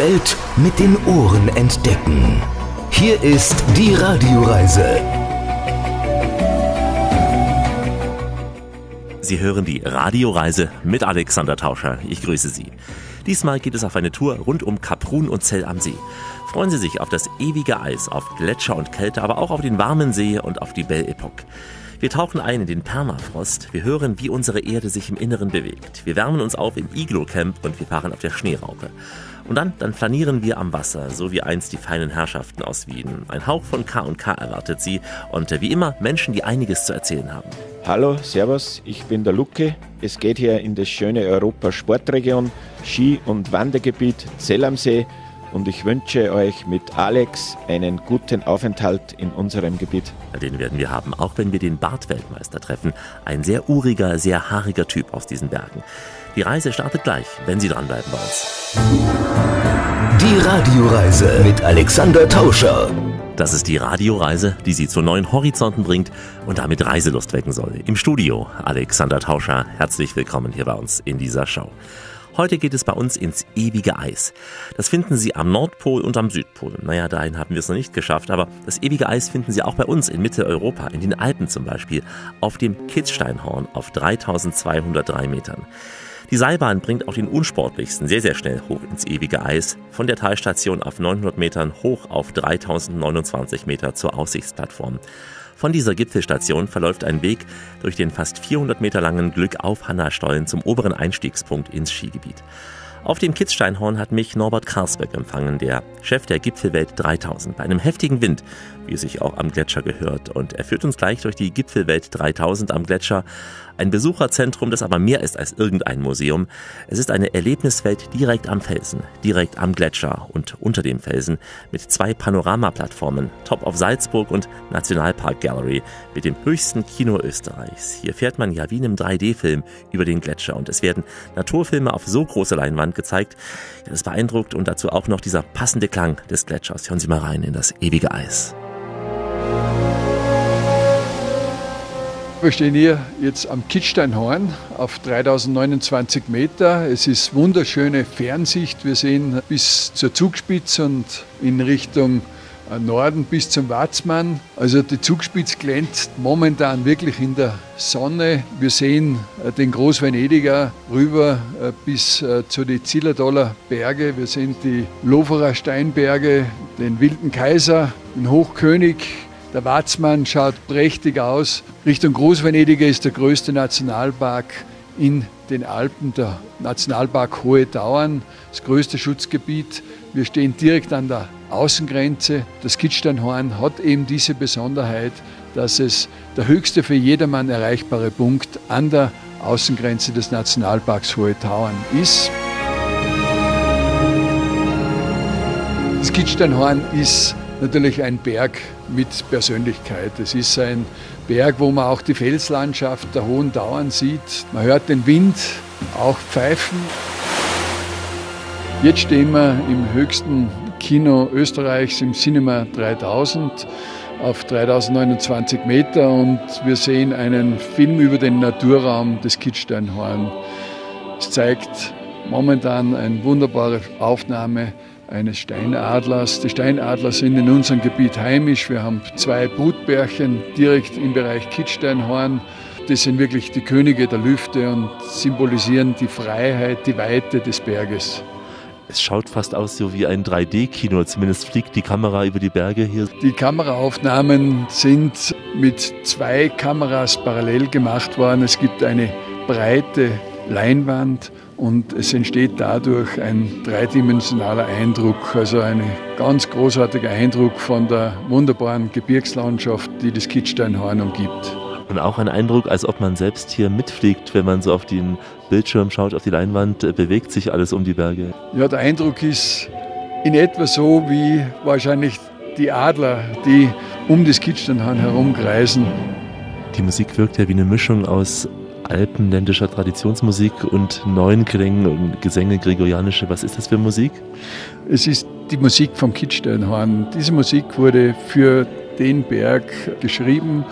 Welt mit den Ohren entdecken. Hier ist die Radioreise. Sie hören die Radioreise mit Alexander Tauscher. Ich grüße Sie. Diesmal geht es auf eine Tour rund um Kaprun und Zell am See. Freuen Sie sich auf das ewige Eis, auf Gletscher und Kälte, aber auch auf den warmen See und auf die Belle Epoque. Wir tauchen ein in den Permafrost, wir hören, wie unsere Erde sich im Inneren bewegt. Wir wärmen uns auf im Iglo-Camp und wir fahren auf der Schneeraupe. Und dann, dann flanieren wir am Wasser, so wie einst die feinen Herrschaften aus Wien. Ein Hauch von K&K erwartet sie und wie immer Menschen, die einiges zu erzählen haben. Hallo, Servus, ich bin der Lucke. Es geht hier in das schöne Europa-Sportregion, Ski- und Wandergebiet Zell am See und ich wünsche euch mit Alex einen guten Aufenthalt in unserem Gebiet. Den werden wir haben, auch wenn wir den Bartweltmeister treffen. Ein sehr uriger, sehr haariger Typ aus diesen Bergen. Die Reise startet gleich, wenn Sie dranbleiben bei uns. Die Radioreise mit Alexander Tauscher. Das ist die Radioreise, die Sie zu neuen Horizonten bringt und damit Reiselust wecken soll. Im Studio Alexander Tauscher, herzlich willkommen hier bei uns in dieser Show. Heute geht es bei uns ins ewige Eis. Das finden Sie am Nordpol und am Südpol. Naja, dahin haben wir es noch nicht geschafft, aber das ewige Eis finden Sie auch bei uns in Mitteleuropa, in den Alpen zum Beispiel, auf dem Kitzsteinhorn auf 3203 Metern. Die Seilbahn bringt auch den unsportlichsten sehr, sehr schnell hoch ins ewige Eis, von der Talstation auf 900 Metern hoch auf 3029 Meter zur Aussichtsplattform. Von dieser Gipfelstation verläuft ein Weg durch den fast 400 Meter langen Glück auf Hannastollen zum oberen Einstiegspunkt ins Skigebiet. Auf dem Kitzsteinhorn hat mich Norbert Karsbeck empfangen, der Chef der Gipfelwelt 3000, bei einem heftigen Wind, wie es sich auch am Gletscher gehört. Und er führt uns gleich durch die Gipfelwelt 3000 am Gletscher. Ein Besucherzentrum, das aber mehr ist als irgendein Museum. Es ist eine Erlebniswelt direkt am Felsen, direkt am Gletscher und unter dem Felsen mit zwei Panoramaplattformen, Top of Salzburg und Nationalpark Gallery mit dem höchsten Kino Österreichs. Hier fährt man ja wie in einem 3D-Film über den Gletscher und es werden Naturfilme auf so große Leinwand gezeigt. Das beeindruckt und dazu auch noch dieser passende Klang des Gletschers. Hören Sie mal rein in das ewige Eis. Wir stehen hier jetzt am Kitzsteinhorn auf 3029 Meter. Es ist wunderschöne Fernsicht. Wir sehen bis zur Zugspitze und in Richtung Norden bis zum Watzmann. Also die Zugspitze glänzt momentan wirklich in der Sonne. Wir sehen den Großvenediger rüber bis zu den Zillertaler Berge. Wir sehen die Loferer Steinberge, den Wilden Kaiser, den Hochkönig, der Watzmann schaut prächtig aus. Richtung Großvenediger ist der größte Nationalpark in den Alpen, der Nationalpark Hohe Tauern, das größte Schutzgebiet. Wir stehen direkt an der Außengrenze. Das Kitzsteinhorn hat eben diese Besonderheit, dass es der höchste für jedermann erreichbare Punkt an der Außengrenze des Nationalparks Hohe Tauern ist. Das Kitzsteinhorn ist natürlich ein Berg mit Persönlichkeit. Es ist ein Berg, wo man auch die Felslandschaft der hohen Dauern sieht. Man hört den Wind auch pfeifen. Jetzt stehen wir im höchsten Kino Österreichs, im Cinema 3000 auf 3029 Meter und wir sehen einen Film über den Naturraum des Kitzsteinhorn. Es zeigt momentan eine wunderbare Aufnahme eines Steinadlers. Die Steinadler sind in unserem Gebiet heimisch. Wir haben zwei Brutbärchen direkt im Bereich Kitzsteinhorn. Das sind wirklich die Könige der Lüfte und symbolisieren die Freiheit, die Weite des Berges. Es schaut fast aus so wie ein 3D-Kino, zumindest fliegt die Kamera über die Berge hier. Die Kameraaufnahmen sind mit zwei Kameras parallel gemacht worden. Es gibt eine breite Leinwand und es entsteht dadurch ein dreidimensionaler Eindruck, also ein ganz großartiger Eindruck von der wunderbaren Gebirgslandschaft, die das Kitzsteinhorn umgibt. Und auch ein Eindruck, als ob man selbst hier mitfliegt, wenn man so auf den Bildschirm schaut, auf die Leinwand, äh, bewegt sich alles um die Berge. Ja, der Eindruck ist in etwa so wie wahrscheinlich die Adler, die um das Kitzsteinhorn herumkreisen. Die Musik wirkt ja wie eine Mischung aus alpenländischer Traditionsmusik und neuen Klängen und Gesänge, gregorianische. Was ist das für Musik? Es ist die Musik vom Kitzsteinhorn. Diese Musik wurde für den Berg geschrieben,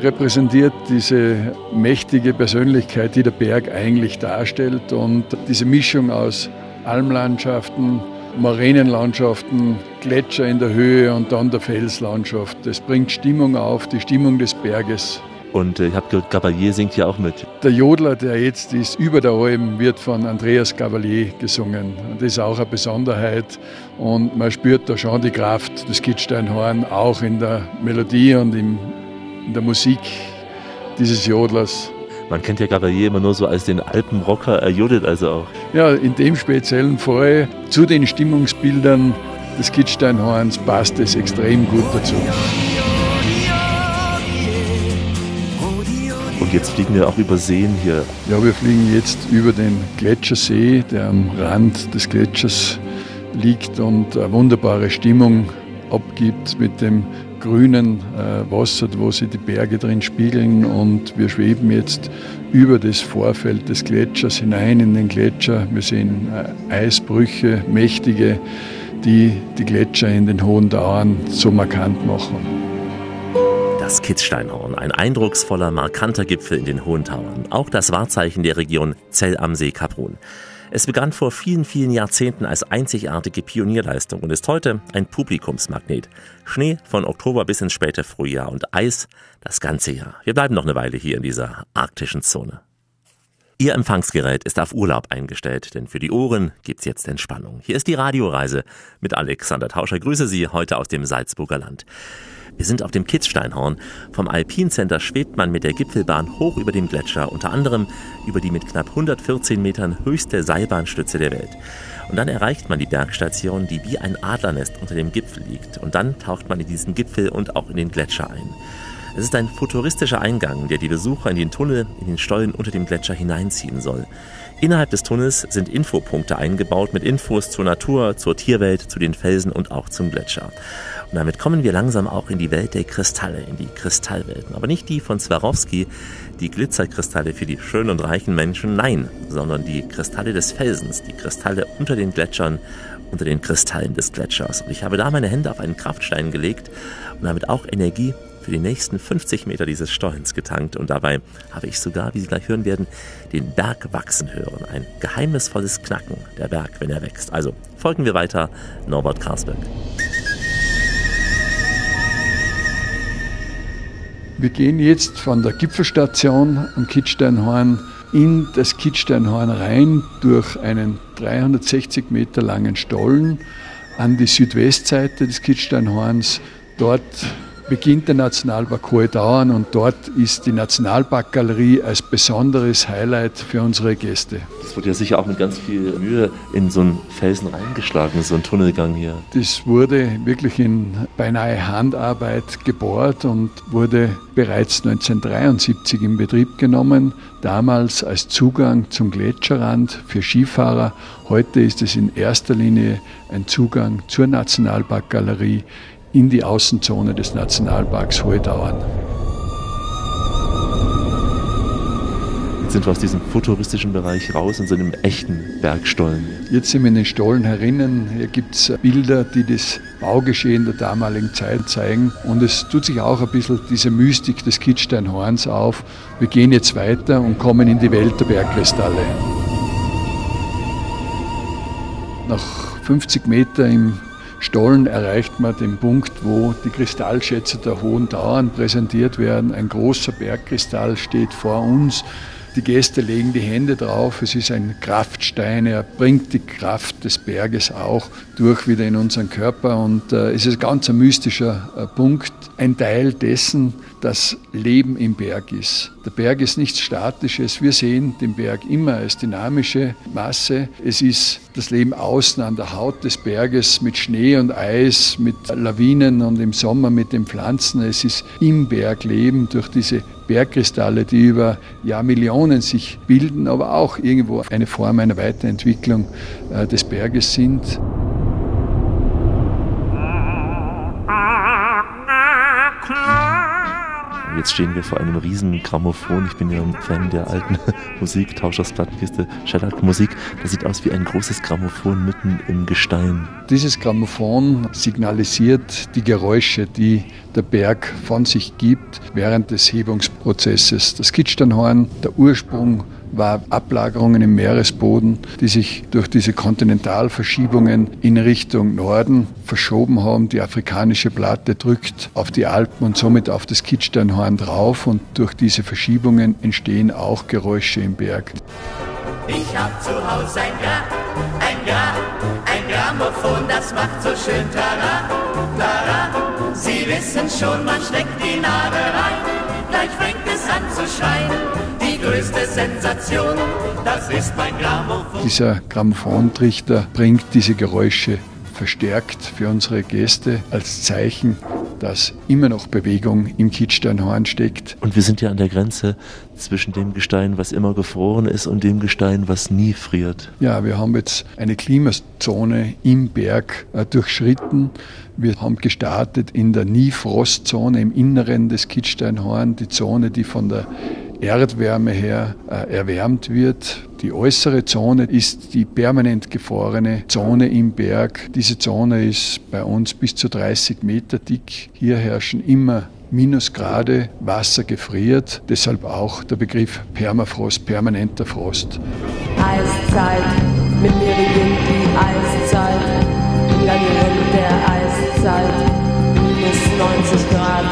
repräsentiert diese mächtige Persönlichkeit, die der Berg eigentlich darstellt und diese Mischung aus Almlandschaften, Moränenlandschaften, Gletscher in der Höhe und dann der Felslandschaft. Das bringt Stimmung auf, die Stimmung des Berges. Und äh, ich habe gehört, Gabalier singt ja auch mit. Der Jodler, der jetzt ist, über der Alm, wird von Andreas Gabalier gesungen. Das ist auch eine Besonderheit. Und man spürt da schon die Kraft des Kitzsteinhorn auch in der Melodie und in der Musik dieses Jodlers. Man kennt ja Gabalier immer nur so als den Alpenrocker, er jodelt also auch. Ja, in dem speziellen Fall zu den Stimmungsbildern des Kitzsteinhorns passt es extrem gut dazu. Jetzt fliegen wir auch über Seen hier. Ja, wir fliegen jetzt über den Gletschersee, der am Rand des Gletschers liegt und eine wunderbare Stimmung abgibt mit dem grünen äh, Wasser, wo sich die Berge drin spiegeln. Und wir schweben jetzt über das Vorfeld des Gletschers hinein in den Gletscher. Wir sehen äh, Eisbrüche, mächtige, die die Gletscher in den hohen Dauern so markant machen. Das Kitzsteinhorn, ein eindrucksvoller, markanter Gipfel in den Hohen Tauern. Auch das Wahrzeichen der Region Zell am See Kaprun. Es begann vor vielen, vielen Jahrzehnten als einzigartige Pionierleistung und ist heute ein Publikumsmagnet. Schnee von Oktober bis ins späte Frühjahr und Eis das ganze Jahr. Wir bleiben noch eine Weile hier in dieser arktischen Zone. Ihr Empfangsgerät ist auf Urlaub eingestellt, denn für die Ohren gibt's jetzt Entspannung. Hier ist die Radioreise mit Alexander Tauscher. Grüße Sie heute aus dem Salzburger Land. Wir sind auf dem Kitzsteinhorn. Vom Alpine Center schwebt man mit der Gipfelbahn hoch über dem Gletscher, unter anderem über die mit knapp 114 Metern höchste Seilbahnstütze der Welt. Und dann erreicht man die Bergstation, die wie ein Adlernest unter dem Gipfel liegt. Und dann taucht man in diesen Gipfel und auch in den Gletscher ein. Es ist ein futuristischer Eingang, der die Besucher in den Tunnel, in den Stollen unter dem Gletscher hineinziehen soll. Innerhalb des Tunnels sind Infopunkte eingebaut mit Infos zur Natur, zur Tierwelt, zu den Felsen und auch zum Gletscher. Und damit kommen wir langsam auch in die Welt der Kristalle, in die Kristallwelten. Aber nicht die von Swarovski, die Glitzerkristalle für die schönen und reichen Menschen, nein, sondern die Kristalle des Felsens, die Kristalle unter den Gletschern, unter den Kristallen des Gletschers. Und ich habe da meine Hände auf einen Kraftstein gelegt und damit auch Energie für die nächsten 50 Meter dieses Stollens getankt und dabei habe ich sogar, wie Sie gleich hören werden, den Berg wachsen hören. Ein geheimnisvolles Knacken, der Berg, wenn er wächst. Also folgen wir weiter, Norbert Karsberg. Wir gehen jetzt von der Gipfelstation am Kitzsteinhorn in das Kitzsteinhorn rein durch einen 360 Meter langen Stollen an die Südwestseite des Kitzsteinhorns. Dort beginnt der Nationalpark Hohe Dauern und dort ist die Nationalparkgalerie als besonderes Highlight für unsere Gäste. Das wurde ja sicher auch mit ganz viel Mühe in so einen Felsen reingeschlagen, so ein Tunnelgang hier. Das wurde wirklich in beinahe Handarbeit gebohrt und wurde bereits 1973 in Betrieb genommen, damals als Zugang zum Gletscherrand für Skifahrer. Heute ist es in erster Linie ein Zugang zur Nationalparkgalerie in die Außenzone des Nationalparks Hohe Dauern. Jetzt sind wir aus diesem futuristischen Bereich raus in so einem echten Bergstollen. Jetzt sind wir in den Stollen herinnen. Hier gibt es Bilder, die das Baugeschehen der damaligen Zeit zeigen. Und es tut sich auch ein bisschen diese Mystik des Kitzsteinhorns auf. Wir gehen jetzt weiter und kommen in die Welt der Bergkristalle. Nach 50 Meter im Stollen erreicht man den Punkt, wo die Kristallschätze der hohen Dauern präsentiert werden. Ein großer Bergkristall steht vor uns. Die Gäste legen die Hände drauf. Es ist ein Kraftstein. Er bringt die Kraft des Berges auch durch wieder in unseren Körper. Und äh, es ist ganz ein mystischer äh, Punkt. Ein Teil dessen, das Leben im Berg ist. Der Berg ist nichts Statisches. Wir sehen den Berg immer als dynamische Masse. Es ist das Leben außen an der Haut des Berges mit Schnee und Eis, mit Lawinen und im Sommer mit den Pflanzen. Es ist im Berg Leben durch diese Bergkristalle, die über Jahrmillionen sich bilden, aber auch irgendwo eine Form einer Weiterentwicklung äh, des Berges sind. Jetzt stehen wir vor einem riesen Grammophon. Ich bin ja ein Fan der alten Musik, Tauschers Plattenkiste, Shellac-Musik. Das sieht aus wie ein großes Grammophon mitten im Gestein. Dieses Grammophon signalisiert die Geräusche, die der Berg von sich gibt während des Hebungsprozesses. Das Kitzsteinhorn, der Ursprung war Ablagerungen im Meeresboden, die sich durch diese Kontinentalverschiebungen in Richtung Norden verschoben haben. Die afrikanische Platte drückt auf die Alpen und somit auf das Kitzsteinhorn drauf und durch diese Verschiebungen entstehen auch Geräusche im Berg. Ich hab zu Hause ein Gra, ein Gra, ein Grammophon, das macht so schön Tara, Tara. Sie wissen schon, man steckt die Nadel rein, gleich fängt es an zu schreien. Sensation, das ist mein Grammophon. Dieser Grammophontrichter bringt diese Geräusche verstärkt für unsere Gäste als Zeichen, dass immer noch Bewegung im Kitzsteinhorn steckt. Und wir sind ja an der Grenze zwischen dem Gestein, was immer gefroren ist, und dem Gestein, was nie friert. Ja, wir haben jetzt eine Klimazone im Berg äh, durchschritten. Wir haben gestartet in der Nie-Frostzone im Inneren des Kitzsteinhorn, die Zone, die von der Erdwärme her äh, erwärmt wird. Die äußere Zone ist die permanent gefrorene Zone im Berg. Diese Zone ist bei uns bis zu 30 Meter dick. Hier herrschen immer Minusgrade, Wasser gefriert, deshalb auch der Begriff Permafrost, permanenter Frost. Eiszeit, mit mir beginnt die Eiszeit, Labyrinth der Eiszeit, minus 90 Grad.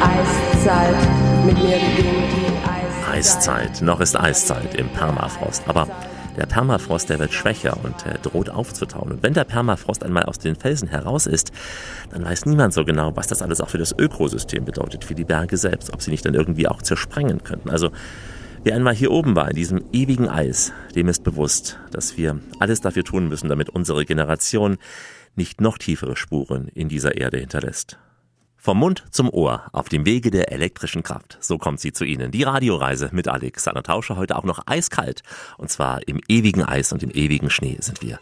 Eiszeit, mit mir die Eiszeit. Eiszeit, noch ist Eiszeit im Permafrost. Aber der Permafrost, der wird schwächer und droht aufzutauen. Und wenn der Permafrost einmal aus den Felsen heraus ist, dann weiß niemand so genau, was das alles auch für das Ökosystem bedeutet, für die Berge selbst, ob sie nicht dann irgendwie auch zersprengen könnten. Also Wer einmal hier oben war, in diesem ewigen Eis, dem ist bewusst, dass wir alles dafür tun müssen, damit unsere Generation nicht noch tiefere Spuren in dieser Erde hinterlässt. Vom Mund zum Ohr auf dem Wege der elektrischen Kraft. So kommt sie zu Ihnen. Die Radioreise mit Alexander Tauscher heute auch noch eiskalt. Und zwar im ewigen Eis und im ewigen Schnee sind wir.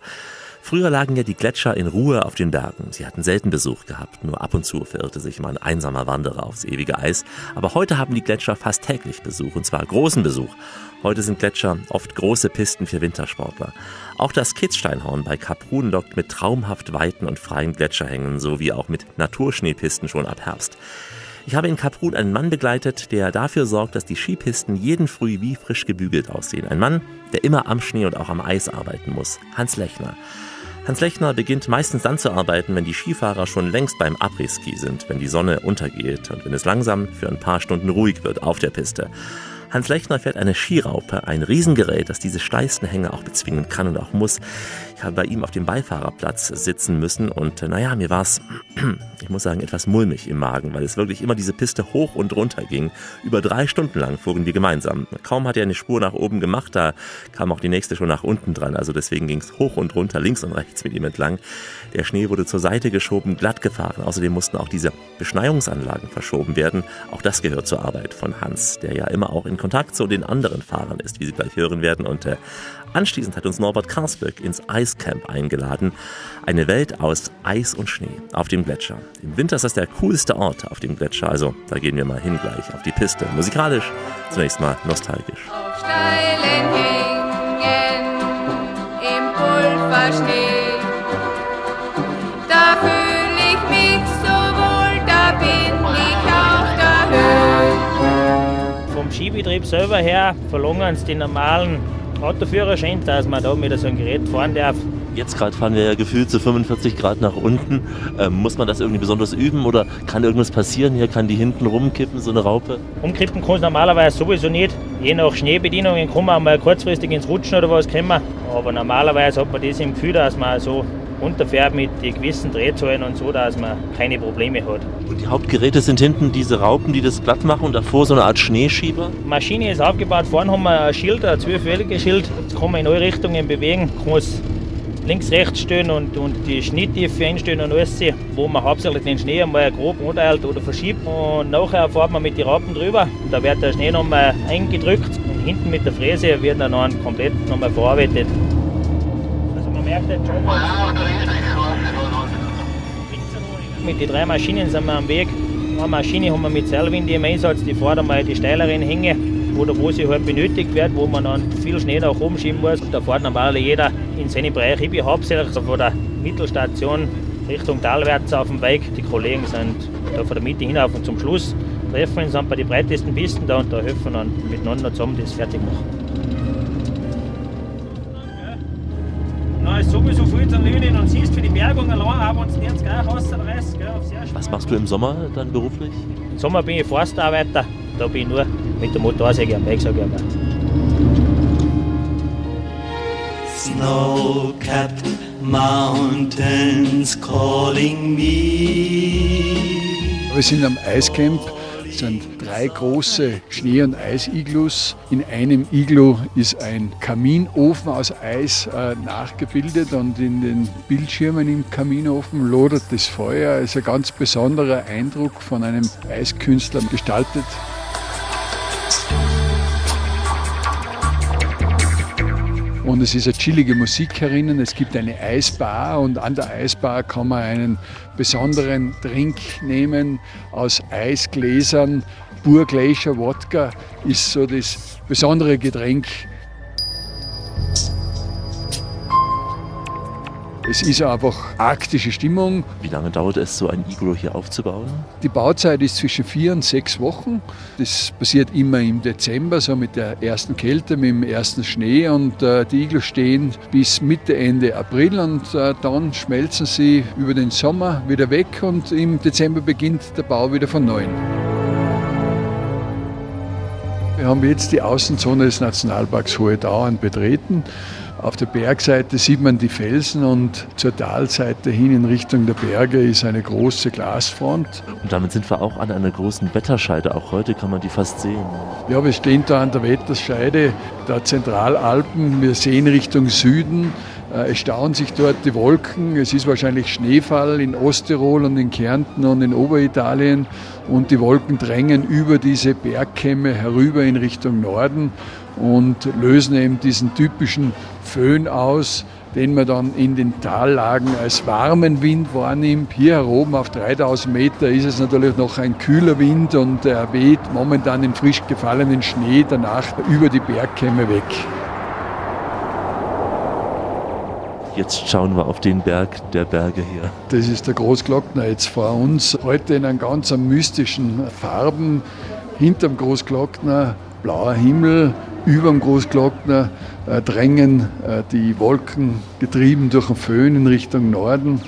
Früher lagen ja die Gletscher in Ruhe auf den Bergen. Sie hatten selten Besuch gehabt. Nur ab und zu verirrte sich mal ein einsamer Wanderer aufs ewige Eis. Aber heute haben die Gletscher fast täglich Besuch. Und zwar großen Besuch. Heute sind Gletscher oft große Pisten für Wintersportler. Auch das Kitzsteinhorn bei Kaprun lockt mit traumhaft weiten und freien Gletscherhängen sowie auch mit Naturschneepisten schon ab Herbst. Ich habe in Kaprun einen Mann begleitet, der dafür sorgt, dass die Skipisten jeden Früh wie frisch gebügelt aussehen. Ein Mann, der immer am Schnee und auch am Eis arbeiten muss. Hans Lechner. Hans Lechner beginnt meistens dann zu arbeiten, wenn die Skifahrer schon längst beim Après-Ski sind, wenn die Sonne untergeht und wenn es langsam für ein paar Stunden ruhig wird auf der Piste. Hans Lechner fährt eine Skiraupe, ein Riesengerät, das diese steilsten Hänge auch bezwingen kann und auch muss. Habe bei ihm auf dem Beifahrerplatz sitzen müssen und äh, naja, mir war es, ich muss sagen, etwas mulmig im Magen, weil es wirklich immer diese Piste hoch und runter ging. Über drei Stunden lang fuhren wir gemeinsam. Kaum hat er eine Spur nach oben gemacht, da kam auch die nächste schon nach unten dran. Also deswegen ging es hoch und runter, links und rechts mit ihm entlang. Der Schnee wurde zur Seite geschoben, glatt gefahren. Außerdem mussten auch diese Beschneiungsanlagen verschoben werden. Auch das gehört zur Arbeit von Hans, der ja immer auch in Kontakt zu den anderen Fahrern ist, wie Sie gleich hören werden. Und äh, anschließend hat uns Norbert Karsberg ins Eiscamp eingeladen. Eine Welt aus Eis und Schnee auf dem Gletscher. Im Winter ist das der coolste Ort auf dem Gletscher. Also da gehen wir mal hin gleich auf die Piste. Musikalisch zunächst mal nostalgisch. Auf steilen Hängen im Pulverschnee. Da fühl ich mich so wohl, da bin ich auf der Höhe. Vom Skibetrieb selber her verlangen sie den normalen Autoführerschein, dass man da mit so einem Gerät fahren darf. Jetzt gerade fahren wir ja gefühlt zu 45 Grad nach unten. Ähm, muss man das irgendwie besonders üben oder kann irgendwas passieren? Hier kann die hinten rumkippen, so eine Raupe. Umkippen kann es normalerweise sowieso nicht. Je nach Schneebedienungen kann man mal kurzfristig ins Rutschen oder was kommen. Aber normalerweise hat man das im Gefühl, dass man so runterfährt mit den gewissen Drehzahlen und so, dass man keine Probleme hat. Und die Hauptgeräte sind hinten diese Raupen, die das glatt machen und davor so eine Art Schneeschieber. Die Maschine ist aufgebaut, vorne haben wir ein Schild, ein zwölfwelliges Schild. Das kann man in alle Richtungen bewegen, kann es links, rechts stellen und, und die Schnitttiefe einstellen und alles wo man hauptsächlich den Schnee einmal grob anteilt oder verschiebt. Und nachher fährt man mit den Raupen drüber. Da wird der Schnee nochmal eingedrückt und hinten mit der Fräse wird dann noch komplett nochmal verarbeitet. Mit den drei Maschinen sind wir am Weg. Eine Maschine haben wir mit Seilwind im Einsatz, die fährt einmal die steileren Hänge oder wo sie halt benötigt wird, wo man dann viel Schnee nach oben schieben muss. Da fährt normalerweise jeder in seinen Bereich. Ich bin hauptsächlich von der Mittelstation Richtung Talwärts auf dem Weg. Die Kollegen sind da von der Mitte hinauf und zum Schluss treffen uns dann bei den breitesten Pisten da und da helfen wir miteinander zusammen das fertig machen. Sowieso viel zu Lünen und siehst für die Bergung allein, auch wenn es jetzt gleich Erste. Was machst du im Sommer dann beruflich? Im Sommer bin ich Forstarbeiter, da bin ich nur mit der Motorsäge am Weg, sag ich einmal. Snow-capped mountains calling me. Wir sind am Eiscamp. Es sind drei große Schnee- und Eisiglus. In einem Iglu ist ein Kaminofen aus Eis äh, nachgebildet und in den Bildschirmen im Kaminofen lodert das Feuer. Es ist ein ganz besonderer Eindruck von einem Eiskünstler gestaltet. Und es ist eine chillige Musik herinnen. Es gibt eine Eisbar und an der Eisbar kann man einen besonderen Drink nehmen aus Eisgläsern. Burglacier Wodka ist so das besondere Getränk. Es ist einfach arktische Stimmung. Wie lange dauert es, so ein Iglo hier aufzubauen? Die Bauzeit ist zwischen vier und sechs Wochen. Das passiert immer im Dezember, so mit der ersten Kälte, mit dem ersten Schnee. Und äh, die Iglos stehen bis Mitte, Ende April und äh, dann schmelzen sie über den Sommer wieder weg und im Dezember beginnt der Bau wieder von neuem. Wir haben jetzt die Außenzone des Nationalparks Hohe Dauern betreten. Auf der Bergseite sieht man die Felsen und zur Talseite hin in Richtung der Berge ist eine große Glasfront. Und damit sind wir auch an einer großen Wetterscheide. Auch heute kann man die fast sehen. Ja, wir stehen da an der Wetterscheide der Zentralalpen. Wir sehen Richtung Süden. Äh, Es stauen sich dort die Wolken. Es ist wahrscheinlich Schneefall in Osttirol und in Kärnten und in Oberitalien. Und die Wolken drängen über diese Bergkämme herüber in Richtung Norden und lösen eben diesen typischen Föhn aus, den man dann in den Tallagen als warmen Wind wahrnimmt. Hier oben auf 3000 Meter ist es natürlich noch ein kühler Wind und er weht momentan den frisch gefallenen Schnee danach über die Bergkämme weg. Jetzt schauen wir auf den Berg der Berge hier. Das ist der Großglockner jetzt vor uns. Heute in einem ganz mystischen Farben. Hinterm Großglockner blauer Himmel, überm Großglockner äh, drängen äh, die Wolken, getrieben durch den Föhn in Richtung Norden,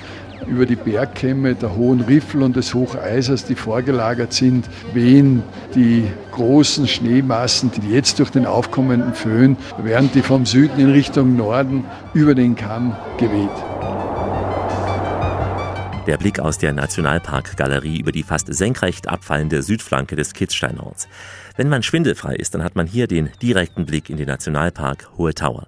über die Bergkämme der Hohen Riffel und des Hocheisers, die vorgelagert sind, wehen die großen Schneemassen, die jetzt durch den aufkommenden Föhn, während die vom Süden in Richtung Norden über den Kamm geweht. Der Blick aus der Nationalparkgalerie über die fast senkrecht abfallende Südflanke des Kitzsteinhorns. Wenn man schwindelfrei ist, dann hat man hier den direkten Blick in den Nationalpark Hohe Tauern.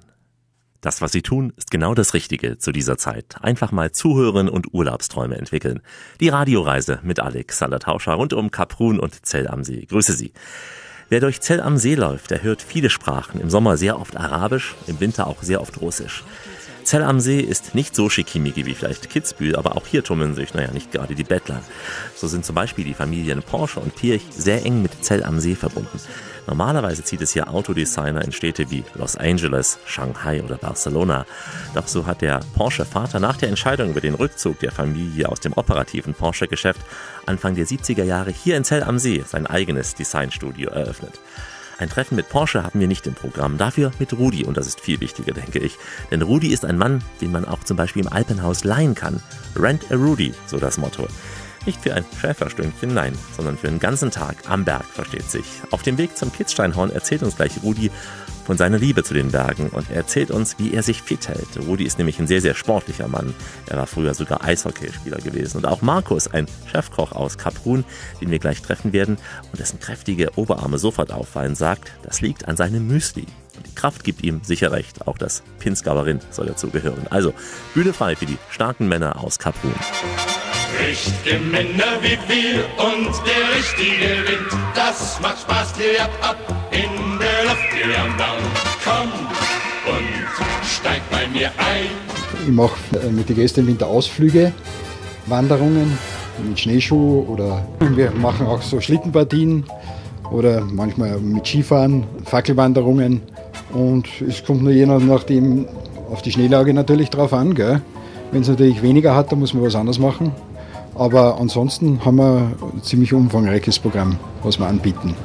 Das, was Sie tun, ist genau das Richtige zu dieser Zeit. Einfach mal zuhören und Urlaubsträume entwickeln. Die Radioreise mit Alexander Tauscher rund um Kaprun und Zell am See. Grüße Sie. Wer durch Zell am See läuft, der hört viele Sprachen. Im Sommer sehr oft Arabisch, im Winter auch sehr oft Russisch. Zell am See ist nicht so schickimicki wie vielleicht Kitzbühel, aber auch hier tummeln sich, naja, nicht gerade die Bettler. So sind zum Beispiel die Familien Porsche und Pirch sehr eng mit Zell am See verbunden. Normalerweise zieht es hier Autodesigner in Städte wie Los Angeles, Shanghai oder Barcelona. Doch so hat der Porsche-Vater nach der Entscheidung über den Rückzug der Familie aus dem operativen Porsche-Geschäft Anfang der 70er Jahre hier in Zell am See sein eigenes Designstudio eröffnet. Ein Treffen mit Porsche haben wir nicht im Programm, dafür mit Rudi und das ist viel wichtiger, denke ich. Denn Rudi ist ein Mann, den man auch zum Beispiel im Alpenhaus leihen kann. Rent a Rudi, so das Motto. Nicht für ein Schäferstündchen, nein, sondern für einen ganzen Tag am Berg, versteht sich. Auf dem Weg zum Kitzsteinhorn erzählt uns gleich Rudi von seiner Liebe zu den Bergen und er erzählt uns, wie er sich fit hält. Rudi ist nämlich ein sehr, sehr sportlicher Mann. Er war früher sogar Eishockeyspieler gewesen. Und auch Markus, ein Chefkoch aus Kaprun, den wir gleich treffen werden und dessen kräftige Oberarme sofort auffallen, sagt, das liegt an seinem Müsli. Und die Kraft gibt ihm sicher recht. Auch das Pinzgauer Rind soll dazugehören. Also, Bühne frei für die starken Männer aus Kaprun. Richtige Männer wie wir und der richtige Wind, das macht Spaß, hier ab, ab in der Luft, hier am Baum. Komm und steig bei mir ein. Ich mache mit den Gästen im Winter Ausflüge, Wanderungen mit Schneeschuh oder wir machen auch so Schlittenpartien oder manchmal mit Skifahren, Fackelwanderungen. Und es kommt nur je nachdem auf die Schneelage natürlich drauf an. Wenn es natürlich weniger hat, dann muss man was anderes machen. Aber ansonsten haben wir ein ziemlich umfangreiches Programm, was wir anbieten.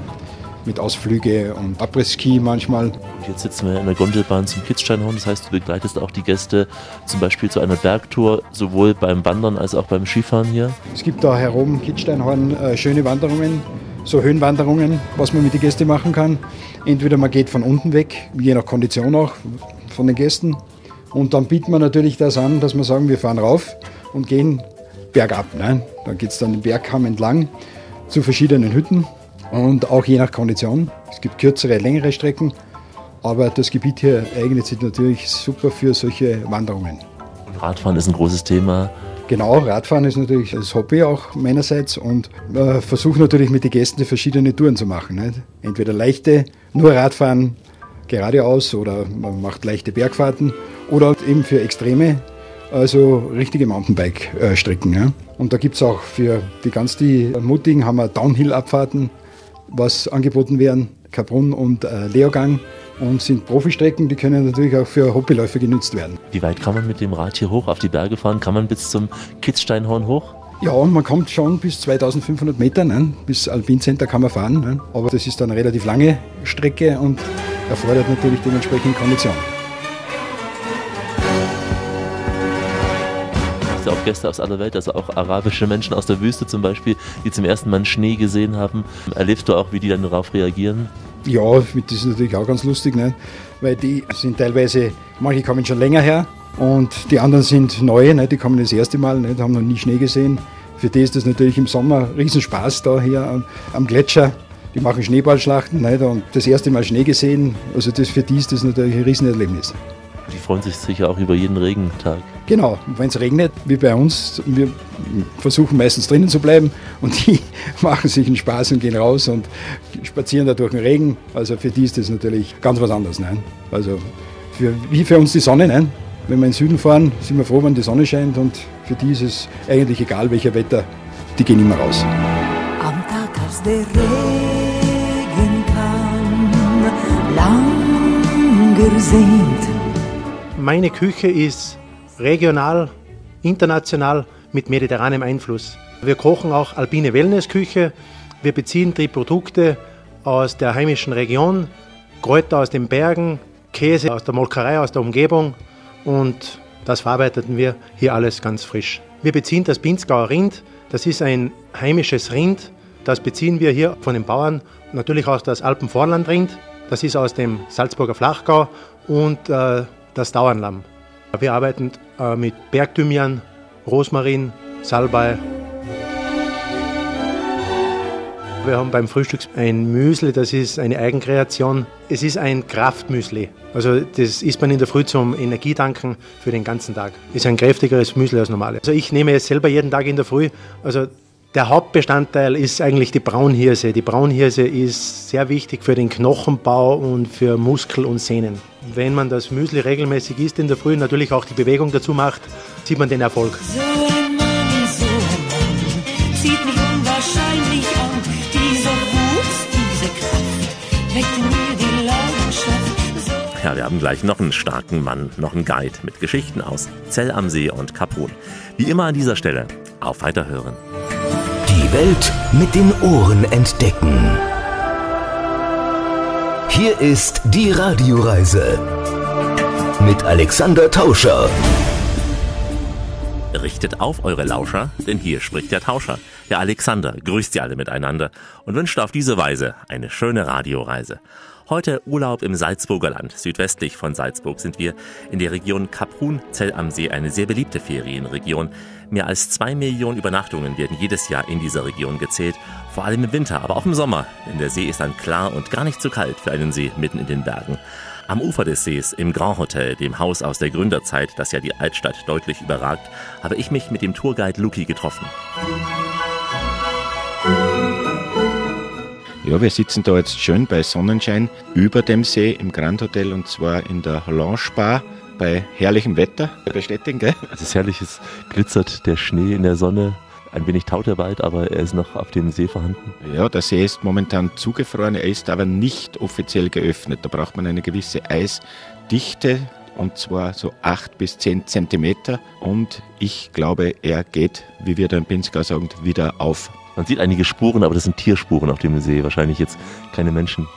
Mit Ausflüge und Abriss-Ski manchmal. Und jetzt sitzen wir in der Gondelbahn zum Kitzsteinhorn. Das heißt, du begleitest auch die Gäste zum Beispiel zu einer Bergtour, sowohl beim Wandern als auch beim Skifahren hier. Es gibt da herum Kitzsteinhorn äh, schöne Wanderungen, so Höhenwanderungen, was man mit den Gästen machen kann. Entweder man geht von unten weg, je nach Kondition auch von den Gästen. Und dann bieten wir natürlich das an, dass wir sagen, wir fahren rauf und gehen bergab. Ne? Dann geht es dann den Bergkamm entlang zu verschiedenen Hütten und auch je nach Kondition. Es gibt kürzere, längere Strecken, aber das Gebiet hier eignet sich natürlich super für solche Wanderungen. Radfahren ist ein großes Thema. Genau, Radfahren ist natürlich das Hobby auch meinerseits und äh, versuche natürlich mit den Gästen verschiedene Touren zu machen. Nicht? Entweder leichte, nur Radfahren geradeaus oder man macht leichte Bergfahrten oder eben für Extreme, also richtige Mountainbike-Strecken. Ja. Und da gibt es auch für die ganz die Mutigen haben wir Downhill-Abfahrten, was angeboten werden, Kaprun und äh, Leogang und sind Profistrecken, die können natürlich auch für Hobbyläufer genutzt werden. Wie weit kann man mit dem Rad hier hoch auf die Berge fahren? Kann man bis zum Kitzsteinhorn hoch? Ja, man kommt schon bis 2500 Meter, ne? bis Alpin Center kann man fahren, ne? aber das ist dann eine relativ lange Strecke und erfordert natürlich dementsprechend Kondition. Es auch Gäste aus aller Welt, also auch arabische Menschen aus der Wüste zum Beispiel, die zum ersten Mal Schnee gesehen haben. Erlebst du auch, wie die dann darauf reagieren? Ja, das ist natürlich auch ganz lustig, ne? weil die sind teilweise, manche kommen schon länger her und die anderen sind neue, ne? die kommen das erste Mal, ne? die haben noch nie Schnee gesehen. Für die ist das natürlich im Sommer Riesenspaß da hier am, am Gletscher. Die machen Schneeballschlachten ne? und das erste Mal Schnee gesehen. Also das, für die ist das natürlich ein Riesenerlebnis. Die freuen sich sicher auch über jeden Regentag. Genau, wenn es regnet, wie bei uns, wir versuchen meistens drinnen zu bleiben und die machen sich einen Spaß und gehen raus und spazieren da durch den Regen. Also für die ist das natürlich ganz was anderes. Nein? Also für, wie für uns die Sonne. Nein? Wenn wir in den Süden fahren, sind wir froh, wenn die Sonne scheint und für die ist es eigentlich egal, welcher Wetter, die gehen immer raus. Am Tag, als der Regen kam, lang gesehnt. Meine Küche ist regional, international mit mediterranem Einfluss. Wir kochen auch alpine Wellnessküche. Wir beziehen die Produkte aus der heimischen Region, Kräuter aus den Bergen, Käse aus der Molkerei, aus der Umgebung und das verarbeiteten wir hier alles ganz frisch. Wir beziehen das Pinzgauer Rind. Das ist ein heimisches Rind. Das beziehen wir hier von den Bauern. Natürlich aus das Alpenvorlandrind. Das ist aus dem Salzburger Flachgau und äh, das Dauernlamm. Wir arbeiten äh, mit Bergthymian, Rosmarin, Salbei. Wir haben beim Frühstück ein Müsli, das ist eine Eigenkreation. Es ist ein Kraftmüsli. Also das isst man in der Früh zum Energietanken für den ganzen Tag. Ist ein kräftigeres Müsli als normal. Also ich nehme es selber jeden Tag in der Früh. Also der Hauptbestandteil ist eigentlich die Braunhirse. Die Braunhirse ist sehr wichtig für den Knochenbau und für Muskel und Sehnen. Wenn man das Müsli regelmäßig isst in der Früh, natürlich auch die Bewegung dazu macht, sieht man den Erfolg. So ein Mann, so ein Mann, sieht mich unwahrscheinlich an. Diese Wut, diese Kraft, weckt in mir die Leidenschaft. So Ja, wir haben gleich noch einen starken Mann, noch einen Guide mit Geschichten aus Zell am See und Kaprun. Wie immer an dieser Stelle, auf Weiterhören. Welt mit den Ohren entdecken. Hier ist die Radioreise mit Alexander Tauscher. Richtet auf eure Lauscher, denn hier spricht der Tauscher. Der Alexander grüßt ihr alle miteinander und wünscht auf diese Weise eine schöne Radioreise. Heute Urlaub im Salzburger Land. Südwestlich von Salzburg sind wir in der Region Kaprun-Zell am See, eine sehr beliebte Ferienregion. Mehr als zwei Millionen Übernachtungen werden jedes Jahr in dieser Region gezählt, vor allem im Winter, aber auch im Sommer, denn der See ist dann klar und gar nicht zu kalt für einen See mitten in den Bergen. Am Ufer des Sees, im Grand Hotel, dem Haus aus der Gründerzeit, das ja die Altstadt deutlich überragt, habe ich mich mit dem Tourguide Luki getroffen. Ja, wir sitzen da jetzt schön bei Sonnenschein über dem See im Grand Hotel und zwar in der Lounge Bar bei herrlichem Wetter. Bestätigen, gell? Es ist herrlich, es glitzert der Schnee in der Sonne. Ein wenig taut der Wald, aber er ist noch auf dem See vorhanden. Ja, der See ist momentan zugefroren, er ist aber nicht offiziell geöffnet. Da braucht man eine gewisse Eisdichte und zwar so 8 bis 10 Zentimeter und ich glaube, er geht, wie wir da in Pinzgau sagen, wieder auf. Man sieht einige Spuren, aber das sind Tierspuren auf dem See, wahrscheinlich jetzt keine Menschen.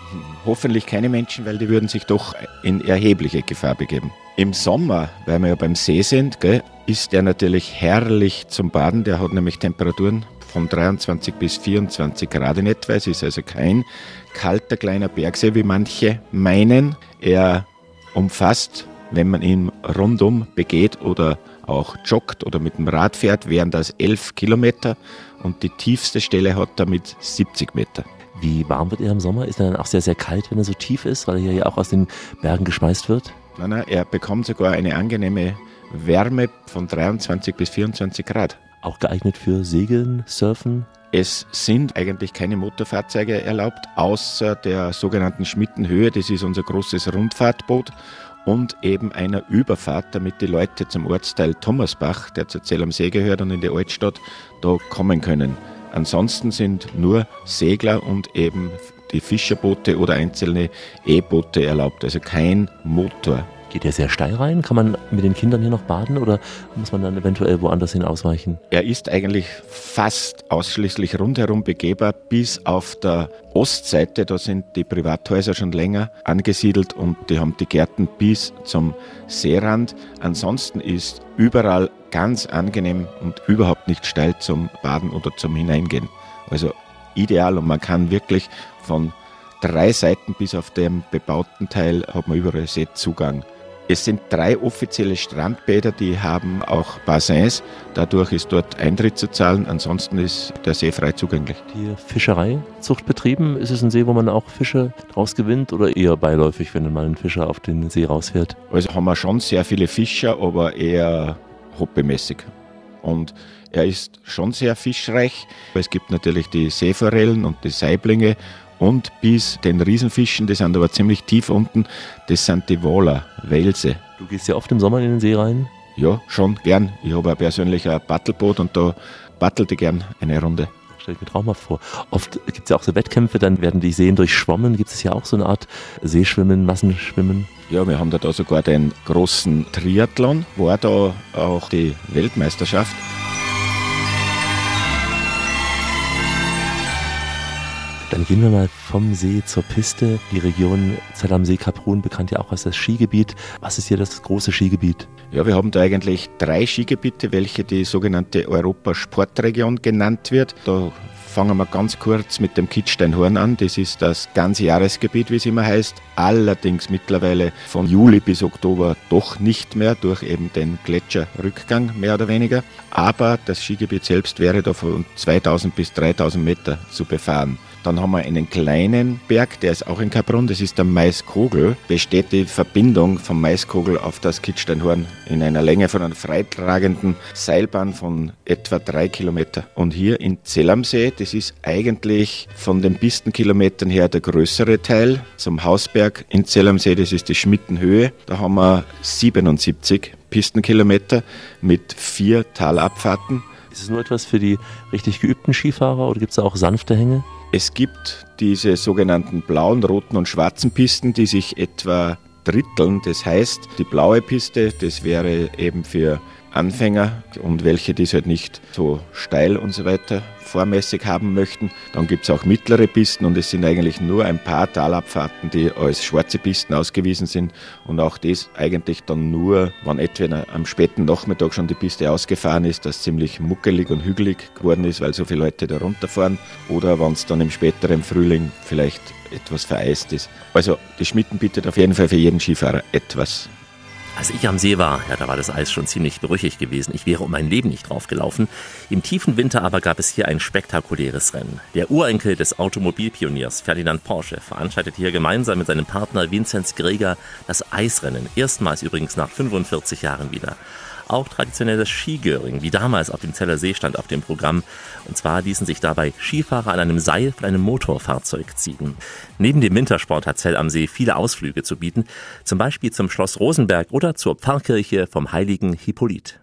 Hoffentlich keine Menschen, weil die würden sich doch in erhebliche Gefahr begeben. Im Sommer, weil wir ja beim See sind, gell, ist der natürlich herrlich zum Baden. Der hat nämlich Temperaturen von 23 bis 24 Grad in etwa. Es ist also kein kalter kleiner Bergsee, wie manche meinen. Er umfasst, wenn man ihn rundum begeht oder auch joggt oder mit dem Rad fährt, wären das 11 Kilometer und die tiefste Stelle hat damit 70 Meter. Wie warm wird er im Sommer? Ist er dann auch sehr, sehr kalt, wenn er so tief ist, weil er ja auch aus den Bergen geschmeißt wird? Nein, nein, er bekommt sogar eine angenehme Wärme von 23 bis 24 Grad. Auch geeignet für Segeln, Surfen? Es sind eigentlich keine Motorfahrzeuge erlaubt, außer der sogenannten Schmittenhöhe. Das ist unser großes Rundfahrtboot und eben einer Überfahrt, damit die Leute zum Ortsteil Thomasbach, der zu Zell am See gehört und in die Altstadt, da kommen können. Ansonsten sind nur Segler und eben die Fischerboote oder einzelne E-Boote erlaubt, also kein Motor. Geht er sehr steil rein? Kann man mit den Kindern hier noch baden oder muss man dann eventuell woanders hin ausweichen? Er ist eigentlich fast ausschließlich rundherum begehbar, bis auf der Ostseite. Da sind die Privathäuser schon länger angesiedelt und die haben die Gärten bis zum Seerand. Ansonsten ist überall ganz angenehm und überhaupt nicht steil zum Baden oder zum Hineingehen. Also ideal und man kann wirklich von drei Seiten bis auf dem bebauten Teil hat man überall Seezugang. Es sind drei offizielle Strandbäder, die haben auch Bassins. Dadurch ist dort Eintritt zu zahlen. Ansonsten ist der See frei zugänglich. Die Fischereizucht betrieben? Ist es ein See, wo man auch Fische draus gewinnt oder eher beiläufig, wenn mal ein Fischer auf den See rausfährt? Also haben wir schon sehr viele Fischer, aber eher hobbymäßig. Und er ist schon sehr fischreich. Es gibt natürlich die Seeforellen und die Saiblinge und bis den Riesenfischen, die sind aber ziemlich tief unten, das sind die Waler, Welse. Du gehst ja oft im Sommer in den See rein? Ja, schon gern. Ich habe ja persönlich ein Battleboot und da battelte gern eine Runde. Stell ich mir traumhaft vor. Oft gibt es ja auch so Wettkämpfe, dann werden die Seen durchschwommen. Gibt es ja auch so eine Art Seeschwimmen, Massenschwimmen? Ja, wir haben da, da sogar den großen Triathlon, war da auch die Weltmeisterschaft. Dann gehen wir mal vom See zur Piste. Die Region Zell am See Kaprun bekannt ja auch als das Skigebiet. Was ist hier das große Skigebiet? Ja, wir haben da eigentlich drei Skigebiete, welche die sogenannte Europasportregion genannt wird. Da fangen wir ganz kurz mit dem Kitzsteinhorn an. Das ist das ganze Jahresgebiet, wie es immer heißt. Allerdings mittlerweile von Juli bis Oktober doch nicht mehr durch eben den Gletscherrückgang mehr oder weniger. Aber das Skigebiet selbst wäre da von 2000 bis 3000 Meter zu befahren. Dann haben wir einen kleinen Berg, der ist auch in Kaprun, das ist der Maiskogel. Besteht die Verbindung vom Maiskogel auf das Kitzsteinhorn in einer Länge von einer freitragenden Seilbahn von etwa drei Kilometer. Und hier in Zell am See, das ist eigentlich von den Pistenkilometern her der größere Teil. Zum Hausberg in Zell am See, das ist die Schmittenhöhe. Da haben wir 77 Pistenkilometer mit vier Talabfahrten. Ist es nur etwas für die richtig geübten Skifahrer oder gibt es auch sanfte Hänge? Es gibt diese sogenannten blauen, roten und schwarzen Pisten, die sich etwa dritteln. Das heißt, die blaue Piste, das wäre eben für Anfänger und welche, die es halt nicht so steil und so weiter vormäßig haben möchten. Dann gibt es auch mittlere Pisten und es sind eigentlich nur ein paar Talabfahrten, die als schwarze Pisten ausgewiesen sind und auch das eigentlich dann nur, wenn etwa am späten Nachmittag schon die Piste ausgefahren ist, das ziemlich muckelig und hügelig geworden ist, weil so viele Leute da runterfahren oder wenn es dann im späteren Frühling vielleicht etwas vereist ist. Also die Schmitten bietet auf jeden Fall für jeden Skifahrer etwas. Als ich am See war, ja, da war das Eis schon ziemlich brüchig gewesen. Ich wäre um mein Leben nicht draufgelaufen. Im tiefen Winter aber gab es hier ein spektakuläres Rennen. Der Urenkel des Automobilpioniers Ferdinand Porsche veranstaltete hier gemeinsam mit seinem Partner Vinzenz Greger das Eisrennen. Erstmals übrigens nach 45 Jahren wieder. Auch traditionelles Skigöring, wie damals auf dem Zeller See stand auf dem Programm. Und zwar ließen sich dabei Skifahrer an einem Seil von einem Motorfahrzeug ziehen. Neben dem Wintersport hat Zell am See viele Ausflüge zu bieten, zum Beispiel zum Schloss Rosenberg oder zur Pfarrkirche vom heiligen Hippolyt.